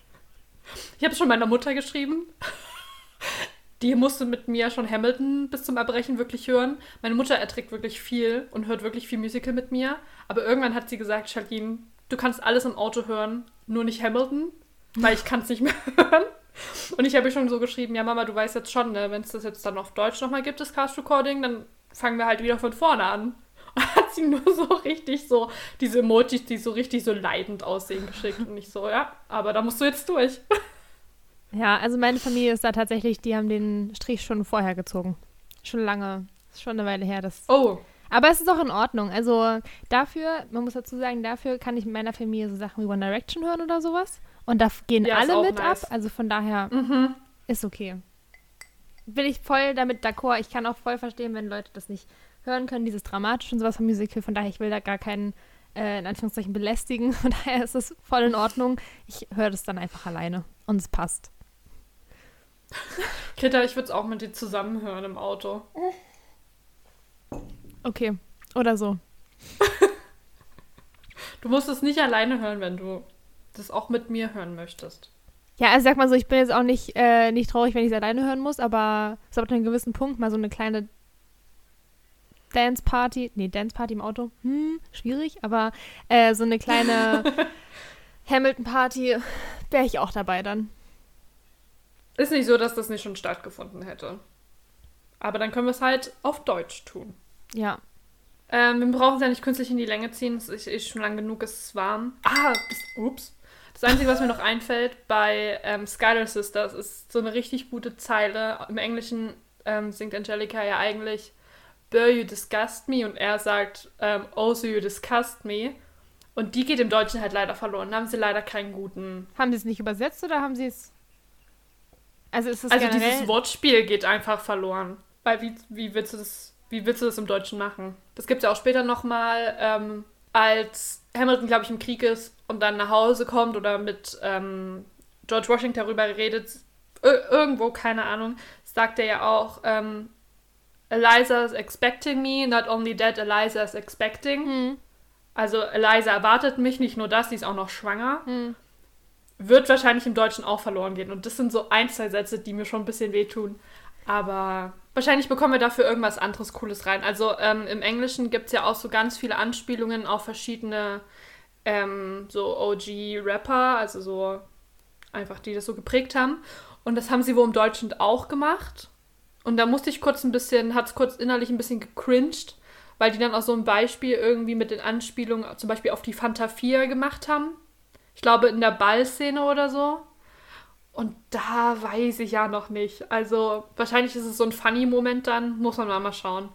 Speaker 3: [LAUGHS] ich habe schon meiner Mutter geschrieben. [LAUGHS] Die musste mit mir schon Hamilton bis zum Erbrechen wirklich hören. Meine Mutter erträgt wirklich viel und hört wirklich viel Musical mit mir. Aber irgendwann hat sie gesagt, Charlene, du kannst alles im Auto hören, nur nicht Hamilton, weil ich kann es nicht mehr [LAUGHS] hören. Und ich habe schon so geschrieben, ja Mama, du weißt jetzt schon, ne, wenn es das jetzt dann auf Deutsch nochmal gibt, das Cast Recording, dann fangen wir halt wieder von vorne an. [LAUGHS] Und hat sie nur so richtig so, diese Emojis, die so richtig so leidend aussehen, geschickt. Und ich so, ja, aber da musst du jetzt durch. [LAUGHS]
Speaker 2: Ja, also meine Familie ist da tatsächlich, die haben den Strich schon vorher gezogen. Schon lange. Ist schon eine Weile her. Das
Speaker 3: Oh,
Speaker 2: Aber es ist auch in Ordnung. Also dafür, man muss dazu sagen, dafür kann ich mit meiner Familie so Sachen wie One Direction hören oder sowas. Und da gehen
Speaker 3: Ja,
Speaker 2: alle mit
Speaker 3: nice.
Speaker 2: ab. Also von daher
Speaker 3: mhm.
Speaker 2: ist okay. Bin ich voll damit d'accord. Ich kann auch voll verstehen, wenn Leute das nicht hören können, dieses Dramatische und sowas vom Musical. Von daher, ich will da gar keinen, äh, in Anführungszeichen, belästigen. [LAUGHS] Von daher ist es voll in Ordnung. Ich höre das dann einfach alleine. Und es passt. [LAUGHS]
Speaker 3: Greta, ich würde es auch mit dir zusammen hören im Auto.
Speaker 2: Okay. Oder so. [LAUGHS]
Speaker 3: Du musst es nicht alleine hören, wenn du das auch mit mir hören möchtest.
Speaker 2: Ja, also sag mal so, ich bin jetzt auch nicht, äh, nicht traurig, wenn ich es alleine hören muss, aber so ab einem gewissen Punkt mal so eine kleine Dance-Party, nee, Dance-Party im Auto, hm, schwierig, aber äh, so eine kleine [LAUGHS] Hamilton-Party wäre ich auch dabei dann.
Speaker 3: Ist nicht so, dass das nicht schon stattgefunden hätte. Aber dann können wir es halt auf Deutsch tun.
Speaker 2: Ja.
Speaker 3: Ähm, wir brauchen es ja nicht künstlich in die Länge ziehen. Es ist, ist schon lang genug, es ist warm. Ah, das, ups. Das Einzige, was mir noch einfällt bei ähm, Skylar Sisters, ist so eine richtig gute Zeile. Im Englischen ähm, singt Angelica ja eigentlich Burr, you disgust me und er sagt ähm, Oh, so you disgust me. Und die geht im Deutschen halt leider verloren. Da haben sie leider keinen guten.
Speaker 2: Haben sie es nicht übersetzt oder haben sie es. Also ist es
Speaker 3: Also
Speaker 2: generell...
Speaker 3: dieses Wortspiel geht einfach verloren. Weil wie, wie willst du das, wie willst du das im Deutschen machen? Das gibt es ja auch später nochmal, ähm, als Hamilton, glaube ich, im Krieg ist und dann nach Hause kommt oder mit ähm, George Washington darüber redet. Ir irgendwo, keine Ahnung, sagt er ja auch, ähm, Eliza is expecting me, not only that, Eliza is expecting.
Speaker 2: Hm,
Speaker 3: Also Eliza erwartet mich, nicht nur das, sie ist auch noch schwanger.
Speaker 2: hm.
Speaker 3: Wird wahrscheinlich im Deutschen auch verloren gehen. Und das sind so ein, zwei Sätze, die mir schon ein bisschen wehtun. Aber wahrscheinlich bekommen wir dafür irgendwas anderes Cooles rein. Also ähm, im Englischen gibt es ja auch so ganz viele Anspielungen auf verschiedene ähm, so OG-Rapper, also so einfach, die das so geprägt haben. Und das haben sie wohl im Deutschen auch gemacht. Und da musste ich kurz ein bisschen, hat es kurz innerlich ein bisschen gecringed, weil die dann auch so ein Beispiel irgendwie mit den Anspielungen zum Beispiel auf die Fanta 4 gemacht haben. Ich glaube in der Ballszene oder so. Und da weiß ich ja noch nicht. Also wahrscheinlich ist es so ein Funny-Moment dann, muss man mal, mal schauen,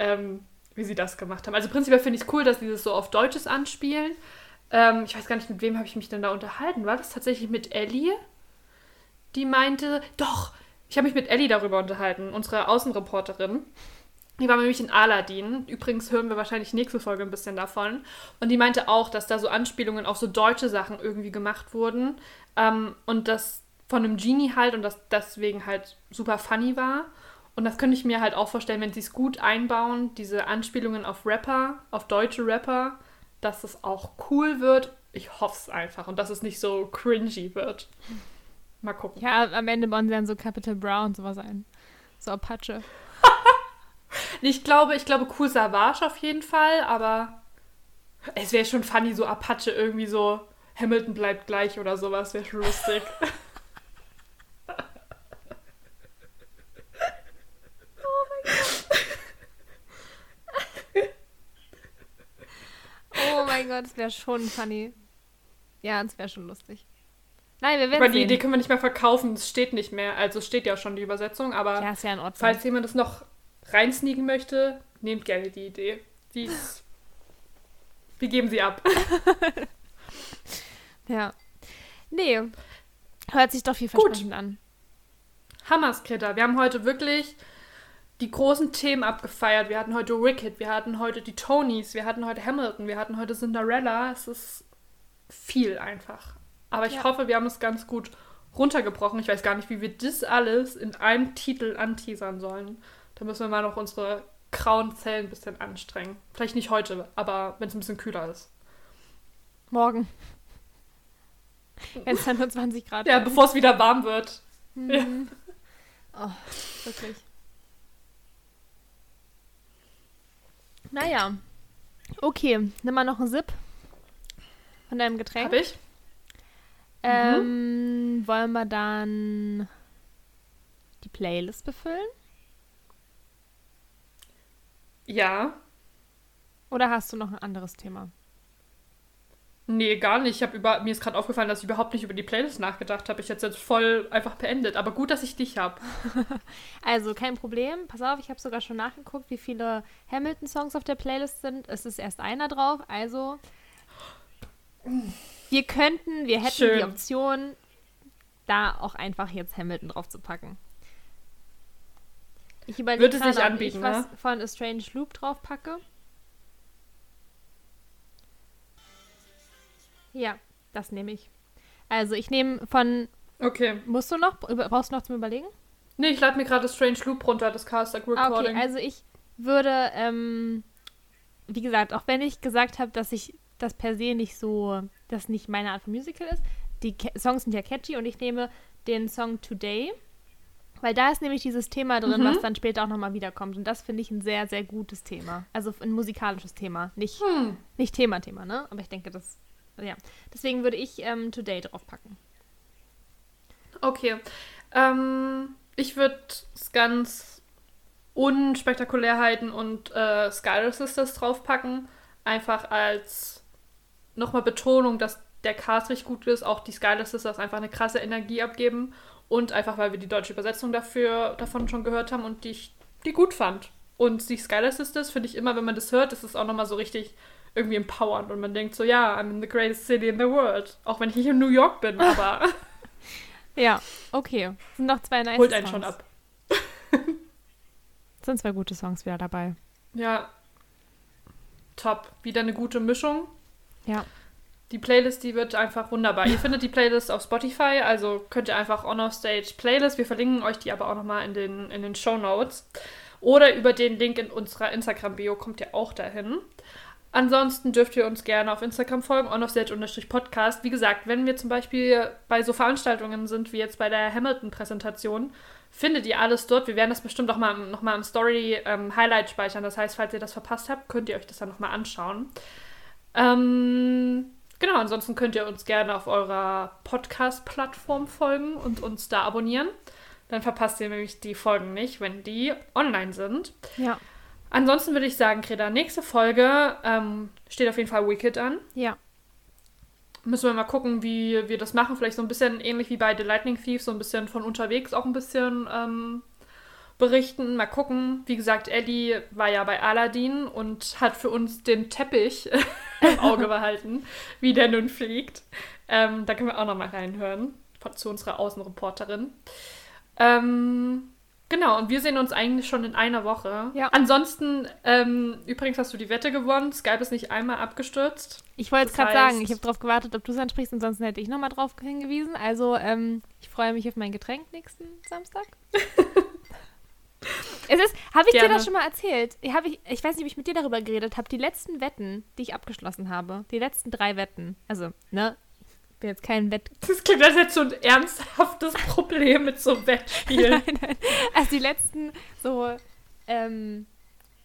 Speaker 3: ähm, wie sie das gemacht haben. Also prinzipiell finde ich es cool, dass sie das so auf Deutsches anspielen. Ähm, ich weiß gar nicht, mit wem habe ich mich denn da unterhalten. War das tatsächlich mit Ellie? Die meinte, doch, ich habe mich mit Ellie darüber unterhalten, unsere Außenreporterin. Die war nämlich in Aladdin. Übrigens hören wir wahrscheinlich nächste Folge ein bisschen davon. Und die meinte auch, dass da so Anspielungen auf so deutsche Sachen irgendwie gemacht wurden. Ähm, und das von einem Genie halt und das deswegen halt super funny war. Und das könnte ich mir halt auch vorstellen, wenn sie es gut einbauen, diese Anspielungen auf Rapper, auf deutsche Rapper, dass es auch cool wird. Ich hoffe es einfach und dass es nicht so cringy wird. Mal gucken.
Speaker 2: Ja, am Ende bauen sie dann so Capital Bra und sowas ein. So Apache. [LAUGHS]
Speaker 3: Ich glaube, ich glaube, cool Savage auf jeden Fall, aber es wäre schon funny, so Apache irgendwie so Hamilton bleibt gleich oder sowas, wäre schon lustig. [LAUGHS]
Speaker 2: Oh mein Gott, das wäre schon funny. Ja, das wäre schon lustig. Nein, wir werden
Speaker 3: Aber die
Speaker 2: sehen.
Speaker 3: Idee können wir nicht mehr verkaufen, es steht nicht mehr. Also steht ja schon die Übersetzung, aber
Speaker 2: Ja, ist ja in Ordnung.
Speaker 3: falls jemand das noch reinsneaken möchte, nehmt gerne die Idee. Die ist, [LAUGHS] wir geben sie ab. [LAUGHS]
Speaker 2: Ja. Nee. Hört sich doch vielversprechend an.
Speaker 3: Hammerskritter. Wir haben heute wirklich die großen Themen abgefeiert. Wir hatten heute Wicked, wir hatten heute die Tonys, wir hatten heute Hamilton, wir hatten heute Cinderella. Es ist viel einfach. Aber ich
Speaker 2: Ja.
Speaker 3: hoffe, wir haben es ganz gut runtergebrochen. Ich weiß gar nicht, wie wir das alles in einem Titel anteasern sollen. Da müssen wir mal noch unsere grauen Zellen ein bisschen anstrengen. Vielleicht nicht heute, aber wenn es ein bisschen kühler ist.
Speaker 2: Morgen. [LAUGHS] Wenn es dann nur 20 Grad
Speaker 3: Ja, bevor es wieder warm wird.
Speaker 2: Mhm. Oh, wirklich. Naja. Okay, nimm mal noch einen Sip von deinem Getränk.
Speaker 3: Hab ich?
Speaker 2: Ähm, wollen wir dann die Playlist befüllen?
Speaker 3: Ja.
Speaker 2: Oder hast du noch ein anderes Thema?
Speaker 3: Nee, gar nicht. Ich hab über, mir ist gerade aufgefallen, dass ich überhaupt nicht über die Playlist nachgedacht habe. Ich hätte es jetzt voll einfach beendet. Aber gut, dass ich dich habe. [LAUGHS]
Speaker 2: Also, kein Problem. Pass auf, ich habe sogar schon nachgeguckt, wie viele Hamilton-Songs auf der Playlist sind. Es ist erst einer drauf. Also, wir könnten, wir hätten
Speaker 3: Schön.
Speaker 2: die Option, da auch einfach jetzt Hamilton drauf zu packen. Ich überlege
Speaker 3: sich
Speaker 2: ob ich was
Speaker 3: ne?
Speaker 2: von A Strange Loop drauf packe. Ja, das nehme ich. Also, ich nehme von.
Speaker 3: Okay.
Speaker 2: Musst du noch? Brauchst du noch zum Überlegen?
Speaker 3: Nee, ich lade mir gerade Strange Loop runter, das Caster
Speaker 2: Ah, okay,
Speaker 3: Recording.
Speaker 2: also ich würde, ähm, wie gesagt, auch wenn ich gesagt habe, dass ich das per se nicht so, das nicht meine Art von Musical ist, die Ca- Songs sind ja catchy und ich nehme den Song Today, weil da ist nämlich dieses Thema drin,
Speaker 3: Mhm.
Speaker 2: was dann später auch nochmal wiederkommt und das finde ich ein sehr, sehr gutes Thema. Also ein musikalisches Thema, nicht,
Speaker 3: hm.
Speaker 2: nicht Thema-Thema, ne? Aber ich denke, das, ja. Deswegen würde ich ähm, Today draufpacken.
Speaker 3: Okay. Ähm, ich würde es ganz unspektakulär halten und äh, Skylar Sisters draufpacken. Einfach als nochmal Betonung, dass der Cast richtig gut ist, auch die Skyless Sisters einfach eine krasse Energie abgeben und einfach, weil wir die deutsche Übersetzung dafür, davon schon gehört haben und die ich die gut fand. Und die Skyless Sisters finde ich immer, wenn man das hört, ist es auch nochmal so richtig irgendwie empowernd und man denkt so, ja, I'm in the greatest city in the world. Auch wenn ich nicht in New York bin, [LAUGHS] aber
Speaker 2: Ja, okay. Sind noch zwei nice
Speaker 3: holt einen
Speaker 2: Songs.
Speaker 3: schon ab. [LAUGHS]
Speaker 2: Sind zwei gute Songs wieder dabei.
Speaker 3: Ja. Top. Wieder eine gute Mischung.
Speaker 2: Ja.
Speaker 3: Die Playlist, die wird einfach wunderbar. Ihr findet die Playlist auf Spotify, also könnt ihr einfach On Off Stage Playlist. Wir verlinken euch die aber auch nochmal in den, in den Show Notes. Oder über den Link in unserer Instagram-Bio kommt ihr auch dahin. Ansonsten dürft ihr uns gerne auf Instagram folgen, onoffstage-podcast. Wie gesagt, wenn wir zum Beispiel bei so Veranstaltungen sind, wie jetzt bei der Hamilton-Präsentation, findet ihr alles dort. Wir werden das bestimmt auch mal nochmal im Story-Highlight speichern. Das heißt, falls ihr das verpasst habt, könnt ihr euch das dann nochmal anschauen. Ähm, genau, ansonsten könnt ihr uns gerne auf eurer Podcast-Plattform folgen und uns da abonnieren. Dann verpasst ihr nämlich die Folgen nicht, wenn die online sind.
Speaker 2: Ja.
Speaker 3: Ansonsten würde ich sagen, Greta, nächste Folge ähm, steht auf jeden Fall Wicked an.
Speaker 2: Ja.
Speaker 3: Müssen wir mal gucken, wie wir das machen. Vielleicht so ein bisschen ähnlich wie bei The Lightning Thief, so ein bisschen von unterwegs auch ein bisschen ähm, berichten. Mal gucken. Wie gesagt, Ellie war ja bei Aladdin und hat für uns den Teppich [LAUGHS] im Auge behalten, wie der nun fliegt. Ähm, da können wir auch noch mal reinhören von, zu unserer Außenreporterin. Ähm, genau, und wir sehen uns eigentlich schon in einer Woche.
Speaker 2: Ja.
Speaker 3: Ansonsten, ähm, übrigens hast du die Wette gewonnen. Skype ist nicht einmal abgestürzt.
Speaker 2: Ich wollte es gerade sagen, ich habe darauf gewartet, ob du es ansprichst, ansonsten hätte ich nochmal drauf hingewiesen. Also, ähm, ich freue mich auf mein Getränk nächsten Samstag. [LAUGHS] es ist, habe ich dir
Speaker 3: Gerne.
Speaker 2: das schon mal erzählt? Ich, ich, ich weiß nicht, ob ich mit dir darüber geredet habe. Die letzten Wetten, die ich abgeschlossen habe, die letzten drei Wetten, also, ne, bin jetzt kein Wett...
Speaker 3: Das klingt, als hättest du ein ernsthaftes [LAUGHS] Problem mit so Wettspielen. [LAUGHS]
Speaker 2: Also die letzten so ähm,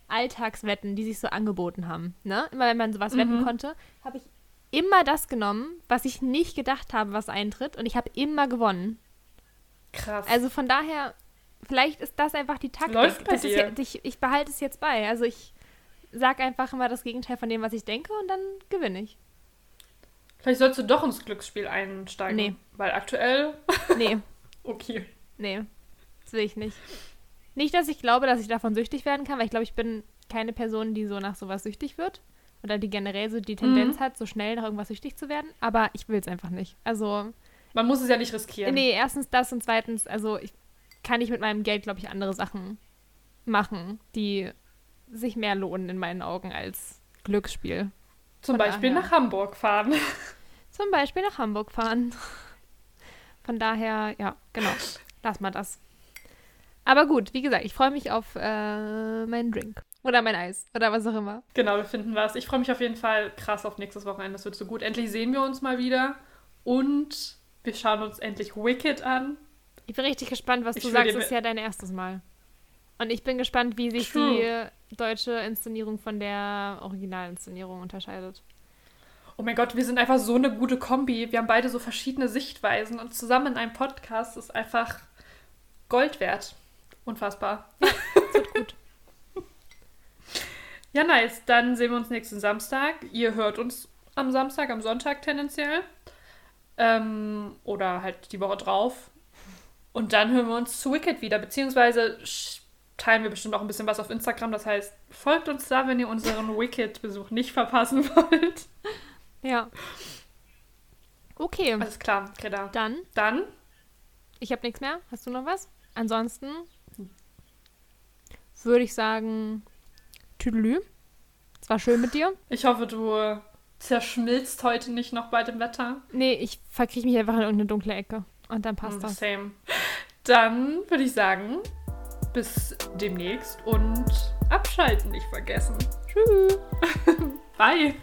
Speaker 2: Alltagswetten, die sich so angeboten haben, ne? Immer wenn man sowas wetten
Speaker 3: Mhm.
Speaker 2: konnte, habe ich immer das genommen, was ich nicht gedacht habe, was eintritt. Und ich habe immer gewonnen.
Speaker 3: Krass.
Speaker 2: Also von daher, vielleicht ist das einfach die Taktik.
Speaker 3: Läuft bei
Speaker 2: das ist
Speaker 3: dir.
Speaker 2: ja, ich, ich behalte es jetzt bei. Also ich sage einfach immer das Gegenteil von dem, was ich denke und dann gewinne ich.
Speaker 3: Vielleicht sollst du doch ins Glücksspiel einsteigen.
Speaker 2: Nee.
Speaker 3: Weil aktuell. [LAUGHS]
Speaker 2: Nee,
Speaker 3: Okay.
Speaker 2: nee, das will ich nicht. Nicht, dass ich glaube, dass ich davon süchtig werden kann, weil ich glaube, ich bin keine Person, die so nach sowas süchtig wird. Oder die generell so die Tendenz hat, so schnell nach irgendwas süchtig zu werden. Aber ich will es einfach nicht. Also,
Speaker 3: Man muss es ja nicht riskieren.
Speaker 2: nee, erstens das und zweitens, also ich kann ich mit meinem Geld, glaube ich, andere Sachen machen, die sich mehr lohnen in meinen Augen als Glücksspiel.
Speaker 3: Zum
Speaker 2: Von
Speaker 3: Beispiel
Speaker 2: daher.
Speaker 3: nach Hamburg fahren. [LAUGHS]
Speaker 2: Zum Beispiel nach Hamburg fahren. Von daher, ja, genau. Lass mal das. Aber gut, wie gesagt, ich freue mich auf äh, meinen Drink. Oder mein Eis. Oder was auch immer.
Speaker 3: genau, wir finden was. Ich freue mich auf jeden Fall krass auf nächstes Wochenende. Das wird so gut. Endlich sehen wir uns mal wieder. Und wir schauen uns endlich Wicked an.
Speaker 2: Ich bin richtig gespannt, was
Speaker 3: Ich
Speaker 2: du sagst. Das ist ja dein erstes Mal. Und ich bin gespannt, wie sich
Speaker 3: True.
Speaker 2: die deutsche Inszenierung von der Originalinszenierung unterscheidet.
Speaker 3: Oh mein Gott, wir sind einfach so eine gute Kombi. Wir haben beide so verschiedene Sichtweisen und zusammen in einem Podcast ist einfach Gold wert. Unfassbar. [LAUGHS]
Speaker 2: Wird gut. [LAUGHS]
Speaker 3: Ja, nice. Dann sehen wir uns nächsten Samstag. Ihr hört uns am Samstag, am Sonntag tendenziell. Ähm, oder halt die Woche drauf. Und dann hören wir uns zu Wicked wieder. Beziehungsweise teilen wir bestimmt auch ein bisschen was auf Instagram. Das heißt, folgt uns da, wenn ihr unseren [LAUGHS] Wicked-Besuch nicht verpassen wollt.
Speaker 2: Ja. Okay,
Speaker 3: Alles klar, Greta.
Speaker 2: dann,
Speaker 3: Dann,
Speaker 2: ich habe nichts mehr. Hast du noch was? Ansonsten würde ich sagen, Tüdelü. Es war schön mit dir.
Speaker 3: ich hoffe, du zerschmilzt heute nicht noch bei dem Wetter.
Speaker 2: Nee, ich verkriech mich einfach in irgendeine dunkle Ecke. Und dann passt
Speaker 3: Mm,
Speaker 2: das.
Speaker 3: Same. Dann würde ich sagen, bis demnächst und abschalten nicht vergessen.
Speaker 2: Tschüss. [LAUGHS]
Speaker 3: Bye.